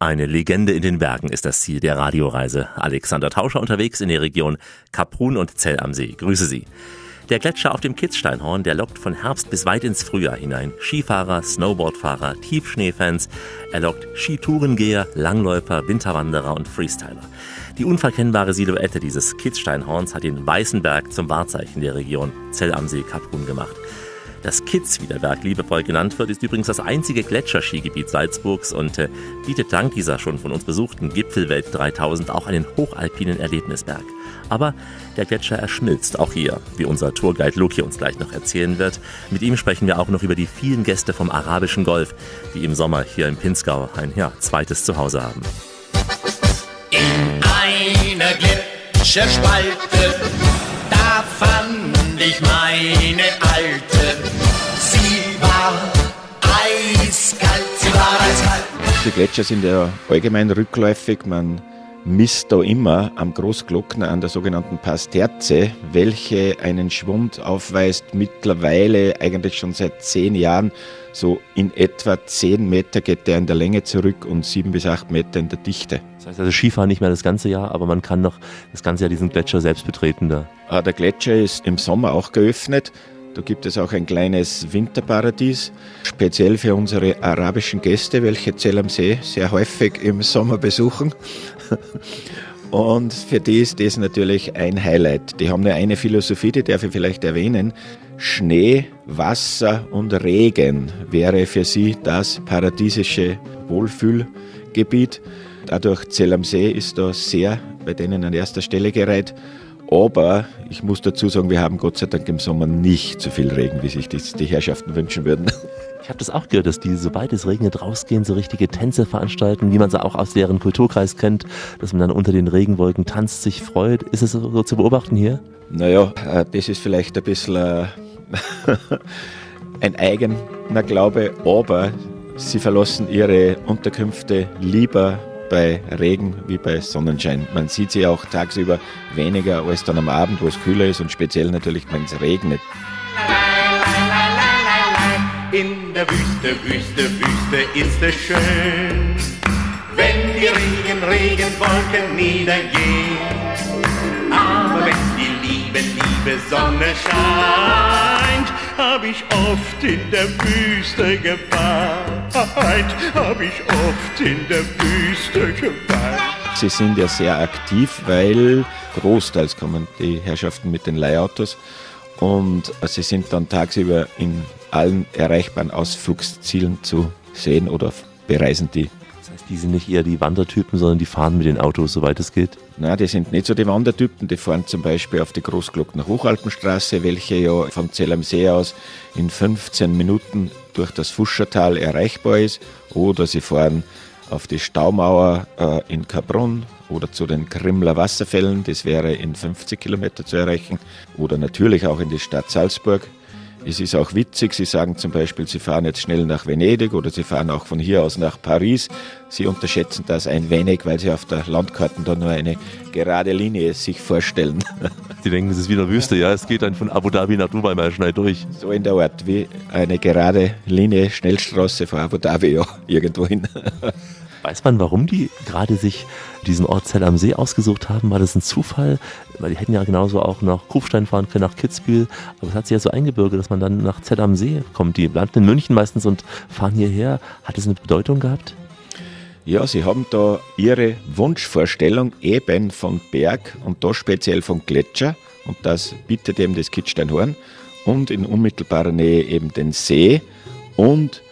Eine Legende in den Bergen ist das Ziel der Radioreise. Alexander Tauscher unterwegs in der Region Kaprun und Zell am See. Grüße Sie. Der Gletscher auf dem Kitzsteinhorn, der lockt von Herbst bis weit ins Frühjahr hinein. Skifahrer, Snowboardfahrer, Tiefschneefans. Er lockt Skitourengeher, Langläufer, Winterwanderer und Freestyler. Die unverkennbare Silhouette dieses Kitzsteinhorns hat den Weißenberg zum Wahrzeichen der Region Zell am See Kaprun gemacht. Das Kitz, wie der Berg liebevoll genannt wird, ist übrigens das einzige Gletscherskigebiet Salzburgs und äh, bietet dank dieser schon von uns besuchten Gipfelwelt 3000 auch einen hochalpinen Erlebnisberg. Aber der Gletscher erschmilzt auch hier, wie unser Tourguide Loki uns gleich noch erzählen wird. Mit ihm sprechen wir auch noch über die vielen Gäste vom arabischen Golf, die im Sommer hier im Pinzgau ein ja, zweites Zuhause haben. In einer Gletscherspalte, da fand ich meine Alte. Sie war eiskalt, sie war eiskalt. Die Gletscher sind ja allgemein rückläufig. Man misst da immer am Großglockner an der sogenannten Pasterze, welche einen Schwund aufweist, mittlerweile eigentlich schon seit zehn Jahren. So in etwa zehn Meter geht der in der Länge zurück und sieben bis acht Meter in der Dichte. Das heißt also Skifahren nicht mehr das ganze Jahr, aber man kann noch das ganze Jahr diesen Gletscher selbst betreten da. Ah, Der Gletscher ist im Sommer auch geöffnet. Da gibt es auch ein kleines Winterparadies, speziell für unsere arabischen Gäste, welche Zell am See sehr häufig im Sommer besuchen. Und für die ist das natürlich ein Highlight. Die haben nur eine Philosophie, die darf ich vielleicht erwähnen. Schnee, Wasser und Regen wäre für sie das paradiesische Wohlfühlgebiet. Dadurch Zell am See ist da sehr bei denen an erster Stelle gereiht. Aber ich muss dazu sagen, wir haben Gott sei Dank im Sommer nicht so viel Regen, wie sich die Herrschaften wünschen würden. Ich habe das auch gehört, dass die, sobald es regnet, rausgehen, so richtige Tänze veranstalten, wie man sie auch aus deren Kulturkreis kennt, dass man dann unter den Regenwolken tanzt, sich freut. Ist es so, zu beobachten hier? Naja, äh, das ist vielleicht ein bisschen äh, ein eigener Glaube, aber sie verlassen ihre Unterkünfte lieber bei Regen wie bei Sonnenschein. Man sieht sie auch tagsüber weniger als dann am Abend, wo es kühler ist und speziell natürlich, wenn es regnet. Der Wüste, Wüste, Wüste ist es schön, wenn die Regen, Regenwolken niedergehen. Aber wenn die liebe, liebe Sonne scheint, hab ich oft in der Wüste geweint, hab ich oft in der Wüste geweint. Sie sind ja sehr aktiv, weil großteils kommen die Herrschaften mit den Leihautos und sie sind dann tagsüber in allen erreichbaren Ausflugszielen zu sehen oder bereisen die. Das heißt, die sind nicht eher die Wandertypen, sondern die fahren mit den Autos, soweit es geht. Na, die sind nicht so die Wandertypen, die fahren zum Beispiel auf die Großglockner Hochalpenstraße, welche ja von Zell am See aus in 15 Minuten durch das Fuschertal erreichbar ist. Oder sie fahren auf die Staumauer äh, in Kabrunn oder zu den Krimmler Wasserfällen, das wäre in 50 Kilometer zu erreichen. Oder natürlich auch in die Stadt Salzburg. Es ist auch witzig, Sie sagen zum Beispiel, Sie fahren jetzt schnell nach Venedig oder Sie fahren auch von hier aus nach Paris. Sie unterschätzen das ein wenig, weil Sie auf der Landkarte da nur eine gerade Linie sich vorstellen. Die denken, es ist wieder Wüste, ja, es geht dann von Abu Dhabi nach Dubai mal schnell durch. So in der Art wie eine gerade Linie, Schnellstraße von Abu Dhabi, ja, irgendwo hin. Weiß man, warum die gerade sich diesen Ort Zell am See ausgesucht haben? War das ein Zufall? Weil die hätten ja genauso auch nach Kufstein fahren können, nach Kitzbühel. Aber es hat sich ja so eingebürgert, dass man dann nach Zell am See kommt. Die landen in München meistens und fahren hierher. Hat das eine Bedeutung gehabt? Ja, sie haben da ihre Wunschvorstellung eben von Berg und da speziell von Gletscher und das bietet eben das Kitzsteinhorn und in unmittelbarer Nähe eben den See und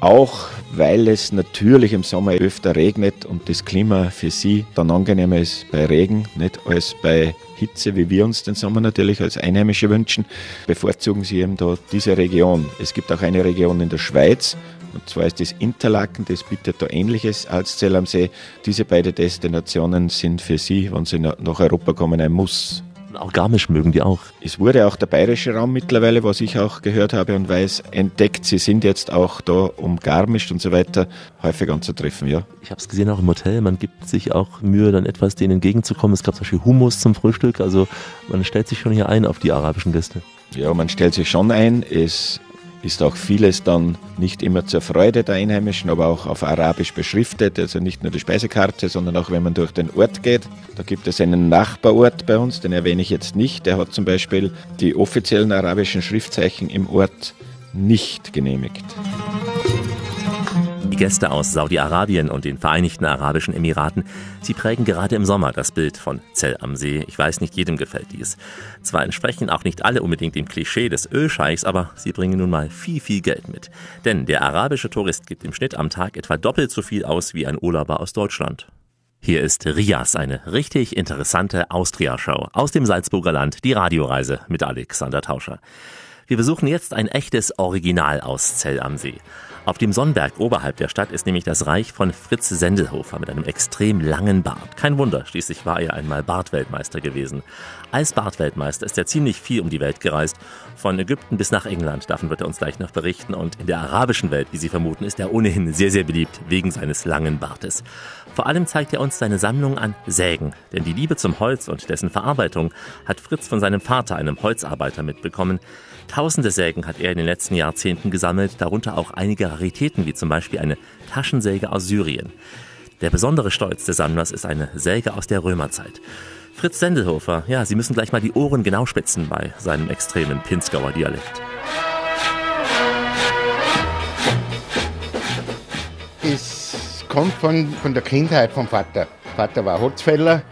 auch weil es natürlich im Sommer öfter regnet und das Klima für sie dann angenehmer ist bei Regen, nicht als bei Hitze, wie wir uns den Sommer natürlich als Einheimische wünschen, bevorzugen sie eben da diese Region. Es gibt auch eine Region in der Schweiz, und zwar ist das Interlaken, das bietet da Ähnliches als Zell am See. Diese beiden Destinationen sind für sie, wenn sie nach nach Europa kommen, ein Muss. Auch Garmisch mögen die auch. Es wurde auch der bayerische Raum mittlerweile, was ich auch gehört habe und weiß, entdeckt. Sie sind jetzt auch da, um Garmisch und so weiter häufig anzutreffen, ja. Ich habe es gesehen auch im Hotel, man gibt sich auch Mühe, dann etwas denen entgegenzukommen. Es gab zum Beispiel Hummus zum Frühstück, also man stellt sich schon hier ein auf die arabischen Gäste. Ja, man stellt sich schon ein. Es ist auch vieles dann nicht immer zur Freude der Einheimischen, aber auch auf Arabisch beschriftet. Also nicht nur die Speisekarte, sondern auch wenn man durch den Ort geht. Da gibt es einen Nachbarort bei uns, den erwähne ich jetzt nicht. Der hat zum Beispiel die offiziellen arabischen Schriftzeichen im Ort nicht genehmigt. Die Gäste aus Saudi-Arabien und den Vereinigten Arabischen Emiraten, sie prägen gerade im Sommer das Bild von Zell am See. Ich weiß, nicht jedem gefällt dies. Zwar entsprechen auch nicht alle unbedingt dem Klischee des Ölscheichs, aber sie bringen nun mal viel, viel Geld mit. Denn der arabische Tourist gibt im Schnitt am Tag etwa doppelt so viel aus wie ein Urlauber aus Deutschland. Hier ist Rias, eine richtig interessante Austria-Show aus dem Salzburger Land, die Radioreise mit Alexander Tauscher. Wir besuchen jetzt ein echtes Original aus Zell am See. Auf dem Sonnenberg oberhalb der Stadt ist nämlich das Reich von Fritz Sendelhofer mit einem extrem langen Bart. Kein Wunder, schließlich war er einmal Bartweltmeister gewesen. Als Bartweltmeister ist er ziemlich viel um die Welt gereist, von Ägypten bis nach England, davon wird er uns gleich noch berichten. Und in der arabischen Welt, wie Sie vermuten, ist er ohnehin sehr, sehr beliebt wegen seines langen Bartes. Vor allem zeigt er uns seine Sammlung an Sägen, denn die Liebe zum Holz und dessen Verarbeitung hat Fritz von seinem Vater, einem Holzarbeiter, mitbekommen. Tausende Sägen hat er in den letzten Jahrzehnten gesammelt, darunter auch einige Raritäten wie zum Beispiel eine Taschensäge aus Syrien. Der besondere Stolz des Sammlers ist eine Säge aus der Römerzeit. Fritz Sendelhofer, ja, Sie müssen gleich mal die Ohren genau spitzen bei seinem extremen Pinzgauer Dialekt. Es kommt von, von der Kindheit vom Vater. Vater war Holzfäller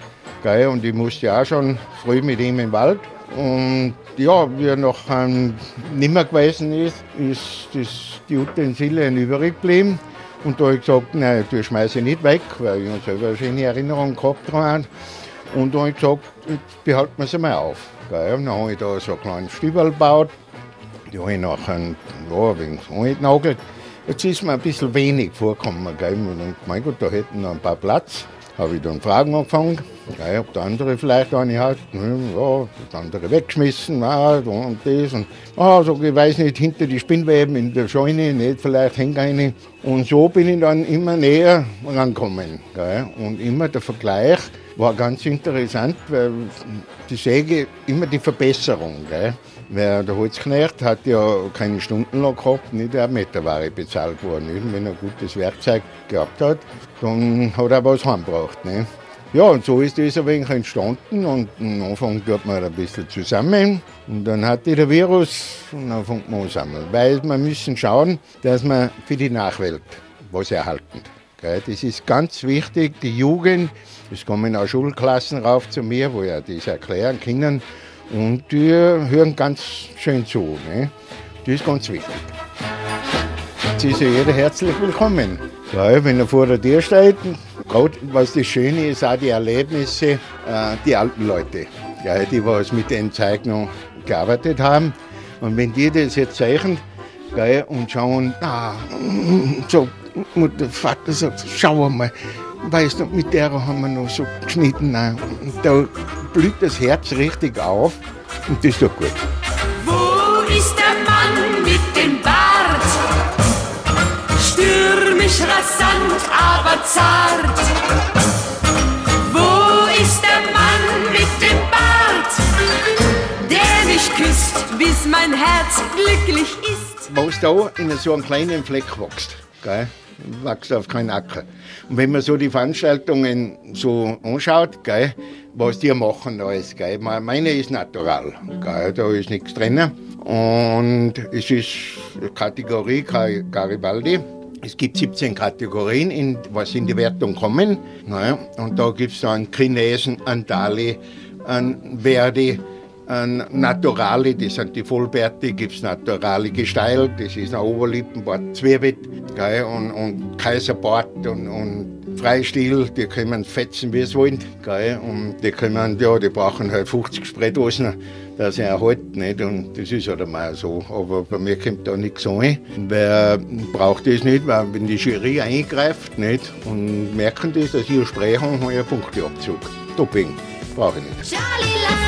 gell, und ich musste auch schon früh mit ihm im Wald. Und ja, wie er noch ähm, nimmer gewesen ist, ist das, die Utensilien übrig geblieben. Und da habe ich gesagt, nein, die schmeiße ich nicht weg, weil ich habe selber eine schöne Erinnerung gehabt daran. Und da habe ich gesagt, jetzt behalten wir sie mal auf. Gell. Und dann habe ich da so einen kleinen Stübel gebaut. Die habe ich nachher ja, ein wenig angenagelt. Jetzt ist mir ein bisschen wenig vorgekommen. Gell. Und mein Gott, da hätten noch ein paar Platz. Habe ich dann Fragen angefangen. Ja, ob der andere vielleicht eine hat, hm, ja, der andere weggeschmissen, ah, und das. Und, ah, so, ich weiß nicht, hinter die Spinnweben in der Scheune, nicht, vielleicht hängt eine. Und so bin ich dann immer näher rangekommen. Gell. Und immer der Vergleich war ganz interessant, weil die Säge immer die Verbesserung. Gell. Weil der Holzknecht hat ja keine Stundenlohn gehabt, nicht eine Meterware bezahlt worden. Wenn er gutes Werkzeug gehabt hat, dann hat er was heimgebracht. Ne? Ja, und so ist das ein wenig entstanden und am Anfang tut man ein bisschen zusammen und dann hatte der Virus und dann fängt man an sammeln. Weil wir müssen schauen, dass wir für die Nachwelt was erhalten. Das ist ganz wichtig, die Jugend, es kommen auch Schulklassen rauf zu mir, wo ja das erklären können und die hören ganz schön zu. Ne? Das ist ganz wichtig. Jetzt ist ja jeder herzlich willkommen. Ja, wenn er vor der Tür steht, gerade was das Schöne ist, auch die Erlebnisse, äh, die alten Leute, ja, die was mit den Zeichnungen gearbeitet haben. Und wenn die das jetzt zeichnen gell, und schauen, ah, so, der Vater sagt, schau mal, weißt du, mit der haben wir noch so geschnitten. da blüht das Herz richtig auf und das tut gut. Aber zart. Wo ist der Mann mit dem Bart? Der mich küsst, bis mein Herz glücklich ist. was da in so einem kleinen Fleck wächst. Gell? Wächst auf keinen Acker. Und wenn man so die Veranstaltungen so anschaut, gell, was die machen alles, gell, me- meine ist natural, gell, da ist nichts drin. Und es ist Kategorie Gar- Garibaldi. Es gibt 17 Kategorien, in, was in die Wertung kommen. Naja, und da gibt es dann Chinesen, einen Dali, einen Verdi, Naturale, das sind die Vollbärte, gibt es Naturale Gesteil, das ist ein Oberlippenbart, Zwiebelt, gell, und, und Kaiserbart und, und Freistil, die können fetzen, wie sie wollen, gell, und die können, ja, die brauchen halt 50 Spraydosen, dass sie erhalten, nicht, und das ist halt einmal so, aber bei mir kommt da nichts an, wer braucht das nicht, weil wenn die Jury eingreift, nicht, und merken das, dass ich Spray habe, habe ich einen Punkteabzug. Doping, brauche ich nicht. Charlie,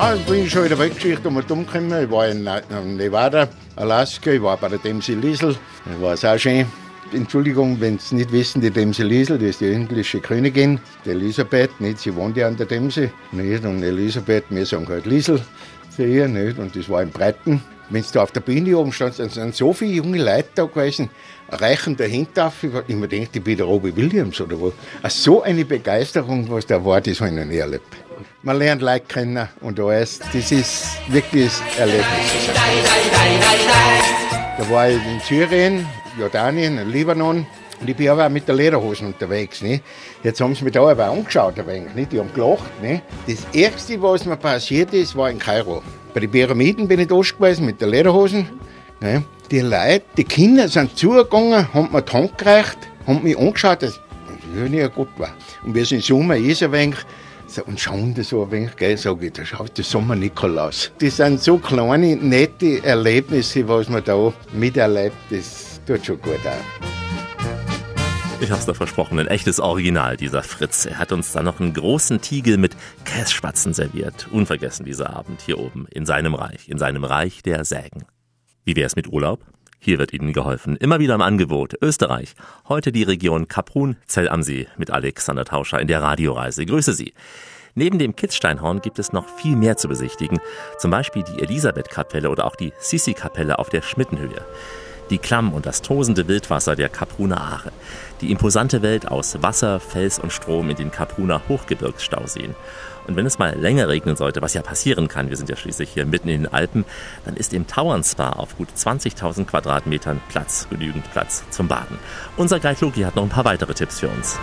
Ja, ich bin schon in der Weltgeschichte um und umgekommen. Ich war in in Nevada, Alaska, ich war bei der Dempsey Liesel. Das war auch schön. Entschuldigung, wenn Sie nicht wissen, die Dempsey Liesel, die ist die englische Königin, die Elisabeth, nicht? Sie wohnt ja an der Dempsey, nicht? Und Elisabeth, wir sagen halt Liesel ihr, nicht? Und das war in Breiten. Wenn du auf der Bühne oben standst, dann sind so viele junge Leute da gewesen, reichen dahinter auf. Ich mir denkt, ich bin der Robbie Williams oder wo. So eine Begeisterung, was da war, das habe ich noch nie erlebt. Man lernt Leute kennen und alles. Das ist wirklich ein Erlebnis. Da war ich in Syrien, Jordanien, Libanon. Und ich bin aber auch mit der Lederhosen unterwegs. Ne? Jetzt haben sie mich da aber angeschaut, ein wenig, ne? die haben gelacht. Ne? Das Erste, was mir passiert ist, war in Kairo. Bei den Pyramiden bin ich da gewesen mit der Lederhosen. Ne? Die Leute, die Kinder sind zugegangen, haben mir die Hand gereicht, haben mich angeschaut, dass ich nicht gut war. Und es im Sommer ist, ein wenig, und schauen da so ein wenig, gell, sag ich, da schaut der Sommer Nikolaus. Das sind so kleine, nette Erlebnisse, was man da miterlebt, das tut schon gut auch. Ich hab's doch versprochen, ein echtes Original, dieser Fritz. Er hat uns dann noch einen großen Tiegel mit Kässpatzen serviert. Unvergessen dieser Abend hier oben in seinem Reich, in seinem Reich der Sägen. Wie wär's mit Urlaub? Hier wird Ihnen geholfen. Immer wieder im Angebot. Österreich. Heute die Region Kaprun, Zell am See mit Alexander Tauscher in der Radioreise. Grüße Sie. Neben dem Kitzsteinhorn gibt es noch viel mehr zu besichtigen. Zum Beispiel die Elisabeth-Kapelle oder auch die Sissi-Kapelle auf der Schmittenhöhe. Die Klamm und das tosende Wildwasser der Kapruner Aare. Die imposante Welt aus Wasser, Fels und Strom in den Kapruner Hochgebirgsstauseen. Und wenn es mal länger regnen sollte, was ja passieren kann, wir sind ja schließlich hier mitten in den Alpen, dann ist im Tauernspa auf gut 20.000 Quadratmetern Platz, genügend Platz zum Baden. Unser Guide Loki hat noch ein paar weitere Tipps für uns.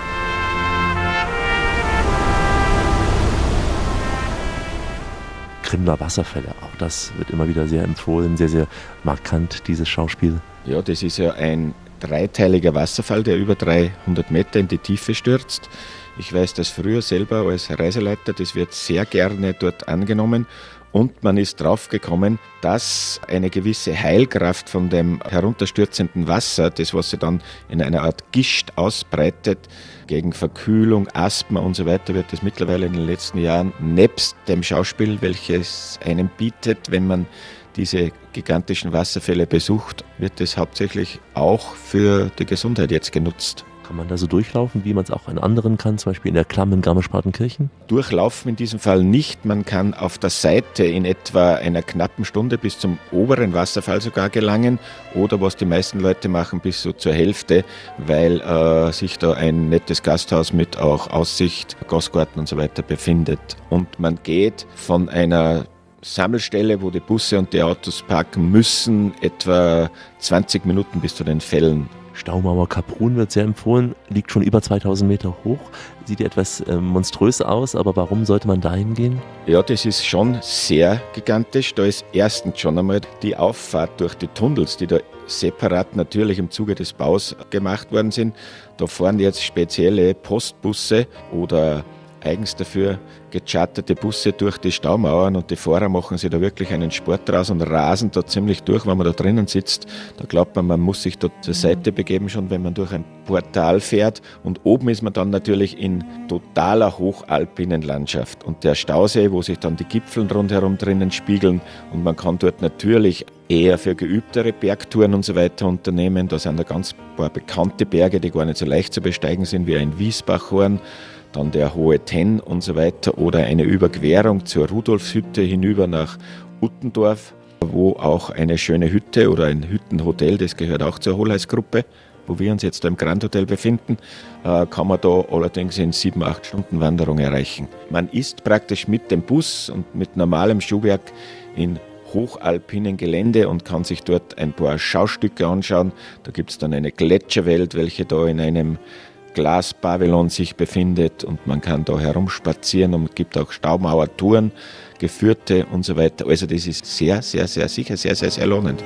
Krimler Wasserfälle, auch das wird immer wieder sehr empfohlen, sehr, sehr markant, dieses Schauspiel. Ja, das ist ja ein dreiteiliger Wasserfall, der über 300 Meter in die Tiefe stürzt. Ich weiß das früher selber als Reiseleiter, das wird sehr gerne dort angenommen. Und man ist draufgekommen, dass eine gewisse Heilkraft von dem herunterstürzenden Wasser, das was sich dann in einer Art Gischt ausbreitet, gegen Verkühlung, Asthma und so weiter, wird es mittlerweile in den letzten Jahren nebst dem Schauspiel, welches einem bietet, wenn man diese gigantischen Wasserfälle besucht, wird es hauptsächlich auch für die Gesundheit jetzt genutzt. Kann man da so durchlaufen, wie man es auch in anderen kann, zum Beispiel in der Klamm in Garmisch-Partenkirchen? Durchlaufen in diesem Fall nicht. Man kann auf der Seite in etwa einer knappen Stunde bis zum oberen Wasserfall sogar gelangen oder was die meisten Leute machen, bis so zur Hälfte, weil äh, sich da ein nettes Gasthaus mit auch Aussicht, Gastgarten und so weiter befindet. Und man geht von einer Sammelstelle, wo die Busse und die Autos parken müssen, etwa 20 Minuten bis zu den Fällen. Staumauer Kaprun wird sehr empfohlen, liegt schon über 2000 Meter hoch, sieht etwas äh, monströs aus, aber warum sollte man dahin gehen? Ja, das ist schon sehr gigantisch. Da ist erstens schon einmal die Auffahrt durch die Tunnels, die da separat natürlich im Zuge des Baus gemacht worden sind. Da fahren jetzt spezielle Postbusse oder eigens dafür gecharterte Busse durch die Staumauern und die Fahrer machen sich da wirklich einen Sport draus und rasen da ziemlich durch, wenn man da drinnen sitzt. Da glaubt man, man muss sich da zur Seite begeben, schon wenn man durch ein Portal fährt. Und oben ist man dann natürlich in totaler hochalpinen Landschaft und der Stausee, wo sich dann die Gipfel rundherum drinnen spiegeln. Und man kann dort natürlich eher für geübtere Bergtouren und so weiter unternehmen. Da sind da ganz paar bekannte Berge, die gar nicht so leicht zu besteigen sind, wie ein Wiesbachhorn dann der Hohe Tenn und so weiter oder eine Überquerung zur Rudolfshütte hinüber nach Uttendorf, wo auch eine schöne Hütte oder ein Hüttenhotel, das gehört auch zur Holheis-Gruppe, wo wir uns jetzt im Grand Hotel befinden, äh, kann man da allerdings in sieben, acht Stunden Wanderung erreichen. Man ist praktisch mit dem Bus und mit normalem Schuhwerk in hochalpinen Gelände und kann sich dort ein paar Schaustücke anschauen. Da gibt es dann eine Gletscherwelt, welche da in einem Glaspavillon sich befindet und man kann da herumspazieren und es gibt auch Staumauertouren, geführte und so weiter. Also das ist sehr, sehr, sehr sicher, sehr, sehr, sehr lohnend.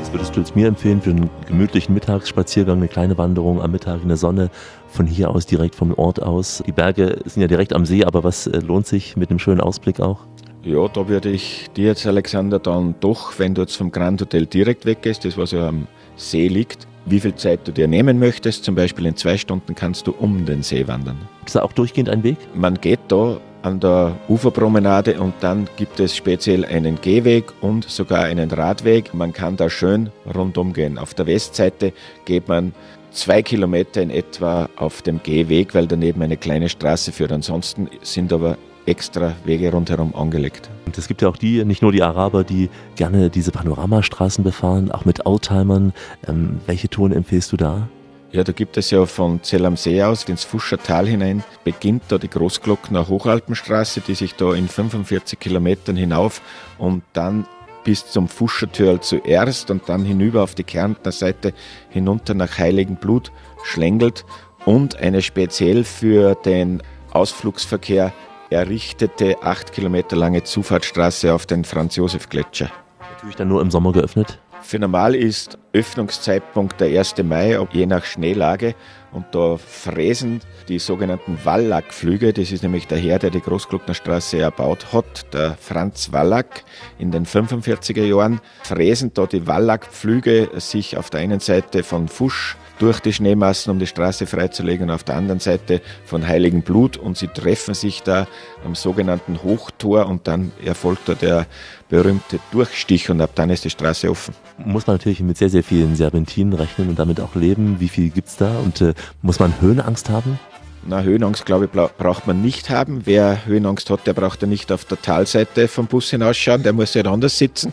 Was würdest du jetzt mir empfehlen für einen gemütlichen Mittagsspaziergang, eine kleine Wanderung am Mittag in der Sonne, von hier aus direkt vom Ort aus? Die Berge sind ja direkt am See, aber was äh, lohnt sich mit einem schönen Ausblick auch? Ja, da würde ich dir jetzt, Alexander, dann doch, wenn du jetzt vom Grand Hotel direkt weggehst, das was ja am See liegt, wie viel Zeit du dir nehmen möchtest. Zum Beispiel in zwei Stunden kannst du um den See wandern. Ist da auch durchgehend ein Weg? Man geht da an der Uferpromenade und dann gibt es speziell einen Gehweg und sogar einen Radweg. Man kann da schön rundum gehen. Auf der Westseite geht man zwei Kilometer in etwa auf dem Gehweg, weil daneben eine kleine Straße führt. Ansonsten sind aber extra Wege rundherum angelegt. Und es gibt ja auch die, nicht nur die Araber, die gerne diese Panoramastraßen befahren, auch mit Oldtimern. Ähm, welche Touren empfiehlst du da? Ja, da gibt es ja von Zell am See aus ins Fuschertal hinein, beginnt da die Großglockner Hochalpenstraße, die sich da in 45 Kilometern hinauf und dann bis zum Fuschertürl zuerst und dann hinüber auf die Kärntner Seite hinunter nach Heiligenblut schlängelt und eine speziell für den Ausflugsverkehr errichtete acht Kilometer lange Zufahrtsstraße auf den Franz-Josef-Gletscher. Natürlich dann nur im Sommer geöffnet? Für normal ist Öffnungszeitpunkt der 1. Mai, je nach Schneelage. Und da fräsen die sogenannten Wallack-Flüge, das ist nämlich der Herr, der die Großglocknerstraße erbaut hat, der Franz Wallack in den 45er Jahren, fräsen da die Wallack-Flüge sich auf der einen Seite von Fusch durch die Schneemassen, um die Straße freizulegen, und auf der anderen Seite von Heiligen Blut und sie treffen sich da am sogenannten Hochtor und dann erfolgt da der berühmte Durchstich und ab dann ist die Straße offen. Muss man natürlich mit sehr, sehr vielen Serpentinen rechnen und damit auch leben. Wie viel gibt es da und äh, muss man Höhenangst haben? Na, Höhenangst, glaube ich, braucht man nicht haben. Wer Höhenangst hat, der braucht ja nicht auf der Talseite vom Bus hinausschauen, der muss ja anders sitzen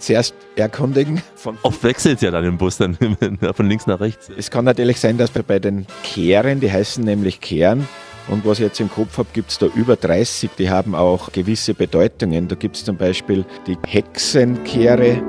zuerst erkundigen. Oft wechselt es ja dann im Bus dann von links nach rechts. Es kann natürlich sein, dass wir bei den Kehren, die heißen nämlich Kehren, und was ich jetzt im Kopf habe, gibt es da über 30, die haben auch gewisse Bedeutungen. Da gibt es zum Beispiel die Hexenkehre.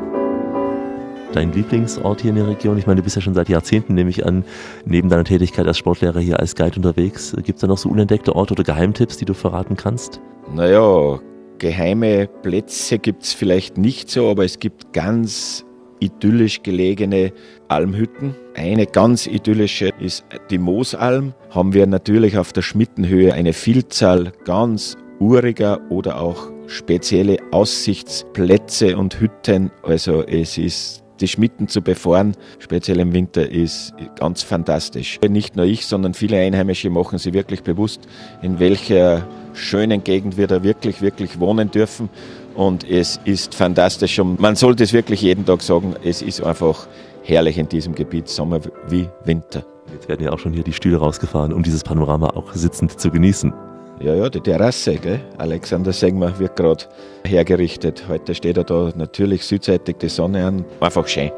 Dein Lieblingsort hier in der Region? Ich meine, du bist ja schon seit Jahrzehnten, nehme ich an, neben deiner Tätigkeit als Sportlehrer hier als Guide unterwegs. Gibt es da noch so unentdeckte Orte oder Geheimtipps, die du verraten kannst? Naja, geheime Plätze gibt es vielleicht nicht so, aber es gibt ganz idyllisch gelegene Almhütten. Eine ganz idyllische ist die Moosalm. Haben wir natürlich auf der Schmittenhöhe eine Vielzahl ganz uriger oder auch spezielle Aussichtsplätze und Hütten. Also es ist die Schmitten zu befahren, speziell im Winter, ist ganz fantastisch. Nicht nur ich, sondern viele Einheimische machen sich wirklich bewusst, in welcher schönen Gegend wir da wirklich, wirklich wohnen dürfen. Und es ist fantastisch und man sollte es wirklich jeden Tag sagen, es ist einfach herrlich in diesem Gebiet, Sommer wie Winter. Jetzt werden ja auch schon hier die Stühle rausgefahren, um dieses Panorama auch sitzend zu genießen. Ja, ja, die Terrasse, gell? Alexander Segmer wird gerade hergerichtet. Heute steht er da natürlich südseitig die Sonne an. Einfach schön.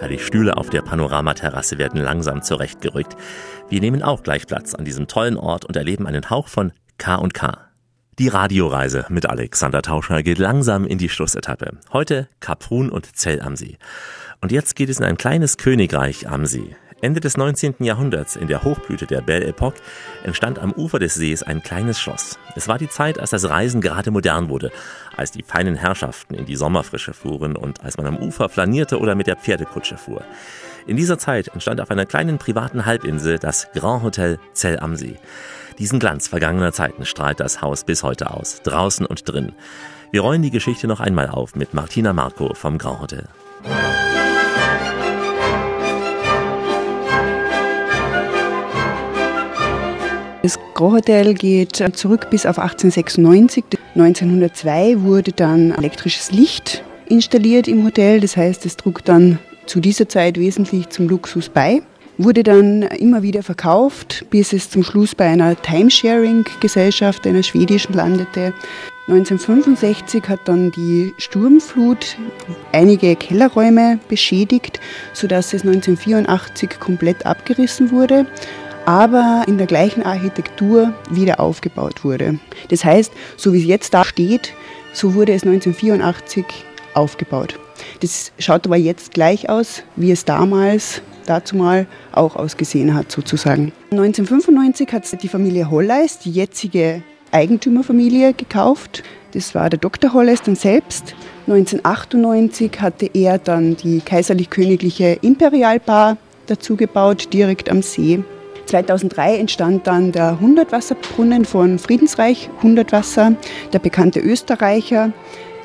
Ja, die Stühle auf der Panoramaterrasse werden langsam zurechtgerückt. Wir nehmen auch gleich Platz an diesem tollen Ort und erleben einen Hauch von K&K. Die Radioreise mit Alexander Tauscher geht langsam in die Schlussetappe. Heute Kaprun und Zell am See. Und jetzt geht es in ein kleines Königreich am See. Ende des 19. Jahrhunderts, in der Hochblüte der Belle Epoque, entstand am Ufer des Sees ein kleines Schloss. Es war die Zeit, als das Reisen gerade modern wurde, als die feinen Herrschaften in die Sommerfrische fuhren und als man am Ufer flanierte oder mit der Pferdekutsche fuhr. In dieser Zeit entstand auf einer kleinen privaten Halbinsel das Grand Hotel Zell am See. Diesen Glanz vergangener Zeiten strahlt das Haus bis heute aus, draußen und drin. Wir rollen die Geschichte noch einmal auf mit Martina Marco vom Grand Hotel. Das Grand Hotel geht zurück bis auf 1896. 1902 wurde dann elektrisches Licht installiert im Hotel. Das heißt, es trug dann zu dieser Zeit wesentlich zum Luxus bei wurde dann immer wieder verkauft, bis es zum Schluss bei einer Timesharing-Gesellschaft, einer schwedischen, landete. 1965 hat dann die Sturmflut einige Kellerräume beschädigt, sodass es 1984 komplett abgerissen wurde, aber in der gleichen Architektur wieder aufgebaut wurde. Das heißt, so wie es jetzt da steht, so wurde es 1984 aufgebaut. Das schaut aber jetzt gleich aus, wie es damals dazu mal auch ausgesehen hat sozusagen. 1995 hat die Familie Holleis, die jetzige Eigentümerfamilie, gekauft. Das war der Dr. Holleis dann selbst. 1998 hatte er dann die kaiserlich-königliche Imperialbar dazu gebaut, direkt am See. 2003 entstand dann der Hundertwasserbrunnen von Friedensreich Hundertwasser, der bekannte Österreicher.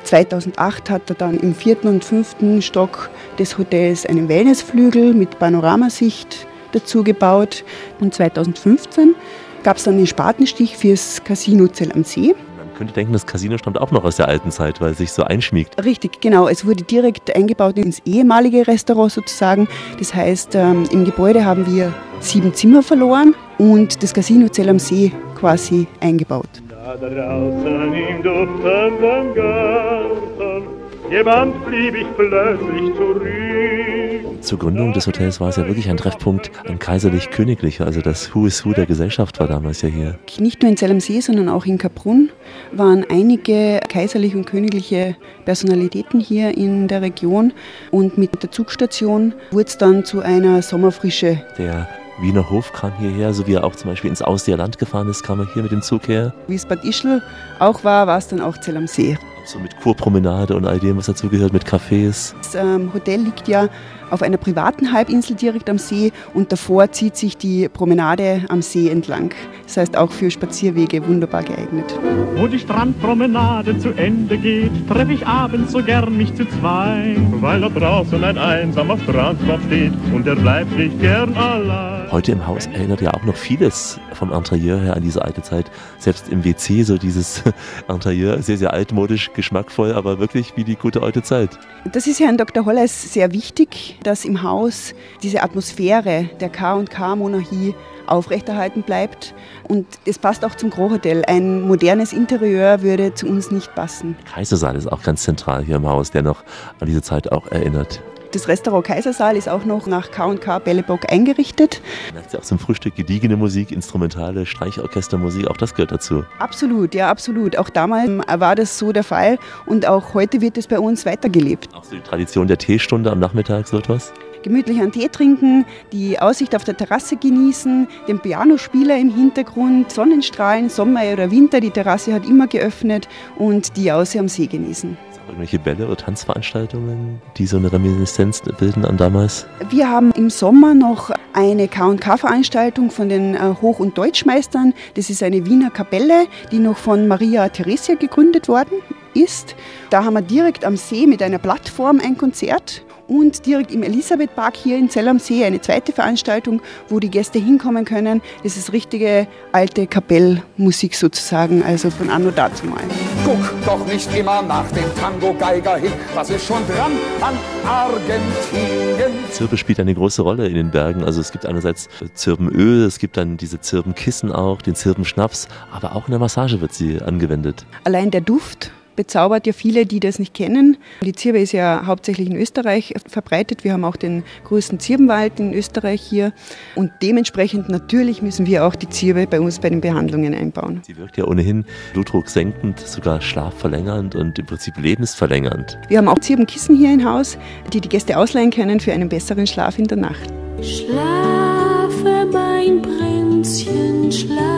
2008 hat er dann im vierten und fünften Stock des Hotels einen Wellnessflügel mit Panoramasicht dazu gebaut. Und 2015 gab es dann den Spatenstich fürs Casino Zell am See. Man könnte denken, das Casino stammt auch noch aus der alten Zeit, weil es sich so einschmiegt. Richtig, genau. Es wurde direkt eingebaut ins ehemalige Restaurant sozusagen. Das heißt, ähm, im Gebäude haben wir sieben Zimmer verloren und das Casino Zell am See quasi eingebaut. Da draußen im duftenden Garten, jemand blieb ich plötzlich zurück. Zur Gründung des Hotels war es ja wirklich ein Treffpunkt, ein kaiserlich-königlicher, also das Who is Who der Gesellschaft war damals ja hier. Nicht nur in Zell am See, sondern auch in Kaprun waren einige kaiserliche und königliche Personalitäten hier in der Region. Und mit der Zugstation wurde es dann zu einer Sommerfrische. Der Wiener Hof kam hierher, so wie er auch zum Beispiel ins Ausseer Land gefahren ist, kam er hier mit dem Zug her. Wie es Bad Ischl auch war, war es dann auch Zell am See. So mit Kurpromenade und all dem, was dazugehört, mit Cafés. Das ähm, Hotel liegt ja auf einer privaten Halbinsel direkt am See und davor zieht sich die Promenade am See entlang. Das heißt auch für Spazierwege wunderbar geeignet. Wo die Strandpromenade zu Ende geht, treffe ich abends so gern mich zu zwei. Weil da draußen ein einsamer Strandkorb steht und er bleibt nicht gern allein. Heute im Haus erinnert ja auch noch vieles vom Interieur her an diese alte Zeit. Selbst im WC so dieses Interieur, sehr, sehr altmodisch, geschmackvoll, aber wirklich wie die gute alte Zeit. Das ist Herrn Dr. Holles sehr wichtig, dass im Haus diese Atmosphäre der K&K-Monarchie aufrechterhalten bleibt. Und es passt auch zum Großhotel. Ein modernes Interieur würde zu uns nicht passen. Kaisersaal ist auch ganz zentral hier im Haus, der noch an diese Zeit auch erinnert. Das Restaurant Kaisersaal ist auch noch nach K&K Bellebock eingerichtet. Man merkt ja auch zum Frühstück gediegene Musik, instrumentale Streichorchestermusik, auch das gehört dazu. Absolut, ja, absolut. Auch damals war das so der Fall und auch heute wird es bei uns weitergelebt. Auch so die Tradition der Teestunde am Nachmittag, so etwas? gemütlich einen Tee trinken, die Aussicht auf der Terrasse genießen, den Pianospieler im Hintergrund, Sonnenstrahlen, Sommer oder Winter, die Terrasse hat immer geöffnet und die Aussicht am See genießen. Irgendwelche Bälle oder Tanzveranstaltungen, die so eine Reminiszenz bilden an damals? Wir haben im Sommer noch eine K&K-Veranstaltung von den äh, Hoch- und Deutschmeistern. Das ist eine Wiener Kapelle, die noch von Maria Theresia gegründet worden ist. Da haben wir direkt am See mit einer Plattform ein Konzert und direkt im Elisabethpark hier in Zell am See eine zweite Veranstaltung, wo die Gäste hinkommen können. Das ist richtige alte Kapellmusik sozusagen, also von Anno dazu mal. Guck doch nicht immer nach dem Tango-Geiger hin, was ist schon dran an Argentinien? Zirbe spielt eine große Rolle in den Bergen. Also es gibt einerseits Zirbenöl, es gibt dann diese Zirbenkissen auch, den Zirbenschnaps, aber auch in der Massage wird sie angewendet. Allein der Duft bezaubert ja viele, die das nicht kennen. Die Zirbe ist ja hauptsächlich in Österreich verbreitet. Wir haben auch den größten Zirbenwald in Österreich hier. Und dementsprechend natürlich müssen wir auch die Zirbe bei uns bei den Behandlungen einbauen. Sie wirkt ja ohnehin Blutdruck senkend, sogar schlafverlängernd und im Prinzip lebensverlängernd. Wir haben auch Zirbenkissen hier im Haus, die die Gäste ausleihen können für einen besseren Schlaf in der Nacht. Schlafe, mein Prinzchen, schlaf ein.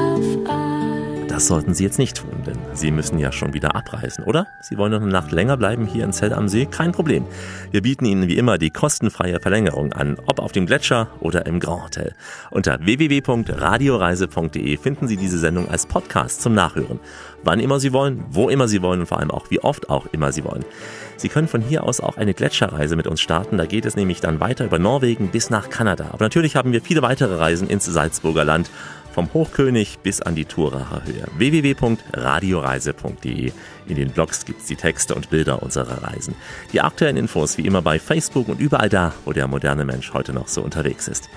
Das sollten Sie jetzt nicht tun, denn Sie müssen ja schon wieder abreisen, oder? Sie wollen noch eine Nacht länger bleiben hier in Zell am See? Kein Problem. Wir bieten Ihnen wie immer die kostenfreie Verlängerung an, ob auf dem Gletscher oder im Grand Hotel. Unter www.radioreise.de finden Sie diese Sendung als Podcast zum Nachhören. Wann immer Sie wollen, wo immer Sie wollen und vor allem auch wie oft auch immer Sie wollen. Sie können von hier aus auch eine Gletscherreise mit uns starten. Da geht es nämlich dann weiter über Norwegen bis nach Kanada. Aber natürlich haben wir viele weitere Reisen ins Salzburger Land. Vom Hochkönig bis an die Turacher Höhe. www.radioreise.de. In den Blogs gibt's die Texte und Bilder unserer Reisen. Die aktuellen Infos wie immer bei Facebook und überall da, wo der moderne Mensch heute noch so unterwegs ist.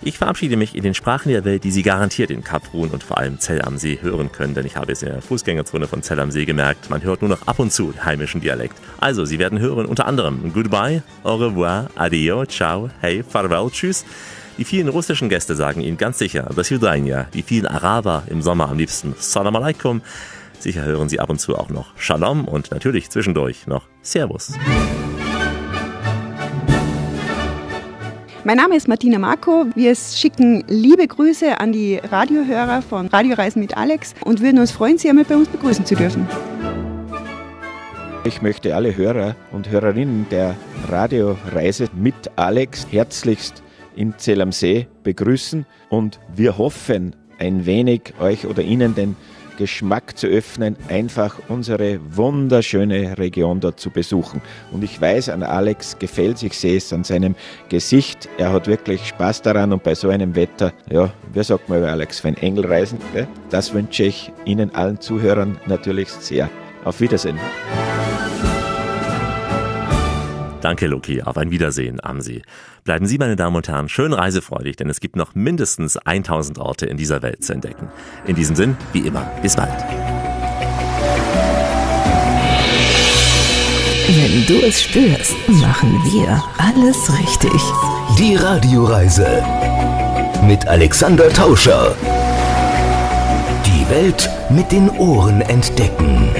Ich verabschiede mich in den Sprachen der Welt, die Sie garantiert in Kaprun und vor allem Zell am See hören können, denn ich habe es in der Fußgängerzone von Zell am See gemerkt, man hört nur noch ab und zu heimischen Dialekt. Also, Sie werden hören unter anderem Goodbye, Au revoir, Adio, Ciao, Hey, Farewell, Tschüss. Die vielen russischen Gäste sagen Ihnen ganz sicher das Judainia, die vielen Araber im Sommer am liebsten Salam alaikum. Sicher hören Sie ab und zu auch noch Shalom und natürlich zwischendurch noch Servus. Mein Name ist Martina Marco. Wir schicken liebe Grüße an die Radiohörer von Radioreisen mit Alex und würden uns freuen, Sie einmal bei uns begrüßen zu dürfen. Ich möchte alle Hörer und Hörerinnen der Radioreise mit Alex herzlichst in Zell am See begrüßen und wir hoffen, ein wenig euch oder Ihnen den Geschmack zu öffnen, einfach unsere wunderschöne Region dort zu besuchen. Und ich weiß, an Alex gefällt sich, sehe es an seinem Gesicht. Er hat wirklich Spaß daran und bei so einem Wetter, ja, wie sagt man über Alex, ein Engel reisen, gell? das wünsche ich Ihnen allen Zuhörern natürlich sehr. Auf Wiedersehen. Danke, Loki. Auf ein Wiedersehen am See. Bleiben Sie, meine Damen und Herren, schön reisefreudig, denn es gibt noch mindestens 1000 Orte in dieser Welt zu entdecken. In diesem Sinn, wie immer, bis bald. Wenn du es spürst, machen wir alles richtig. Die Radioreise mit Alexander Tauscher. Die Welt mit den Ohren entdecken.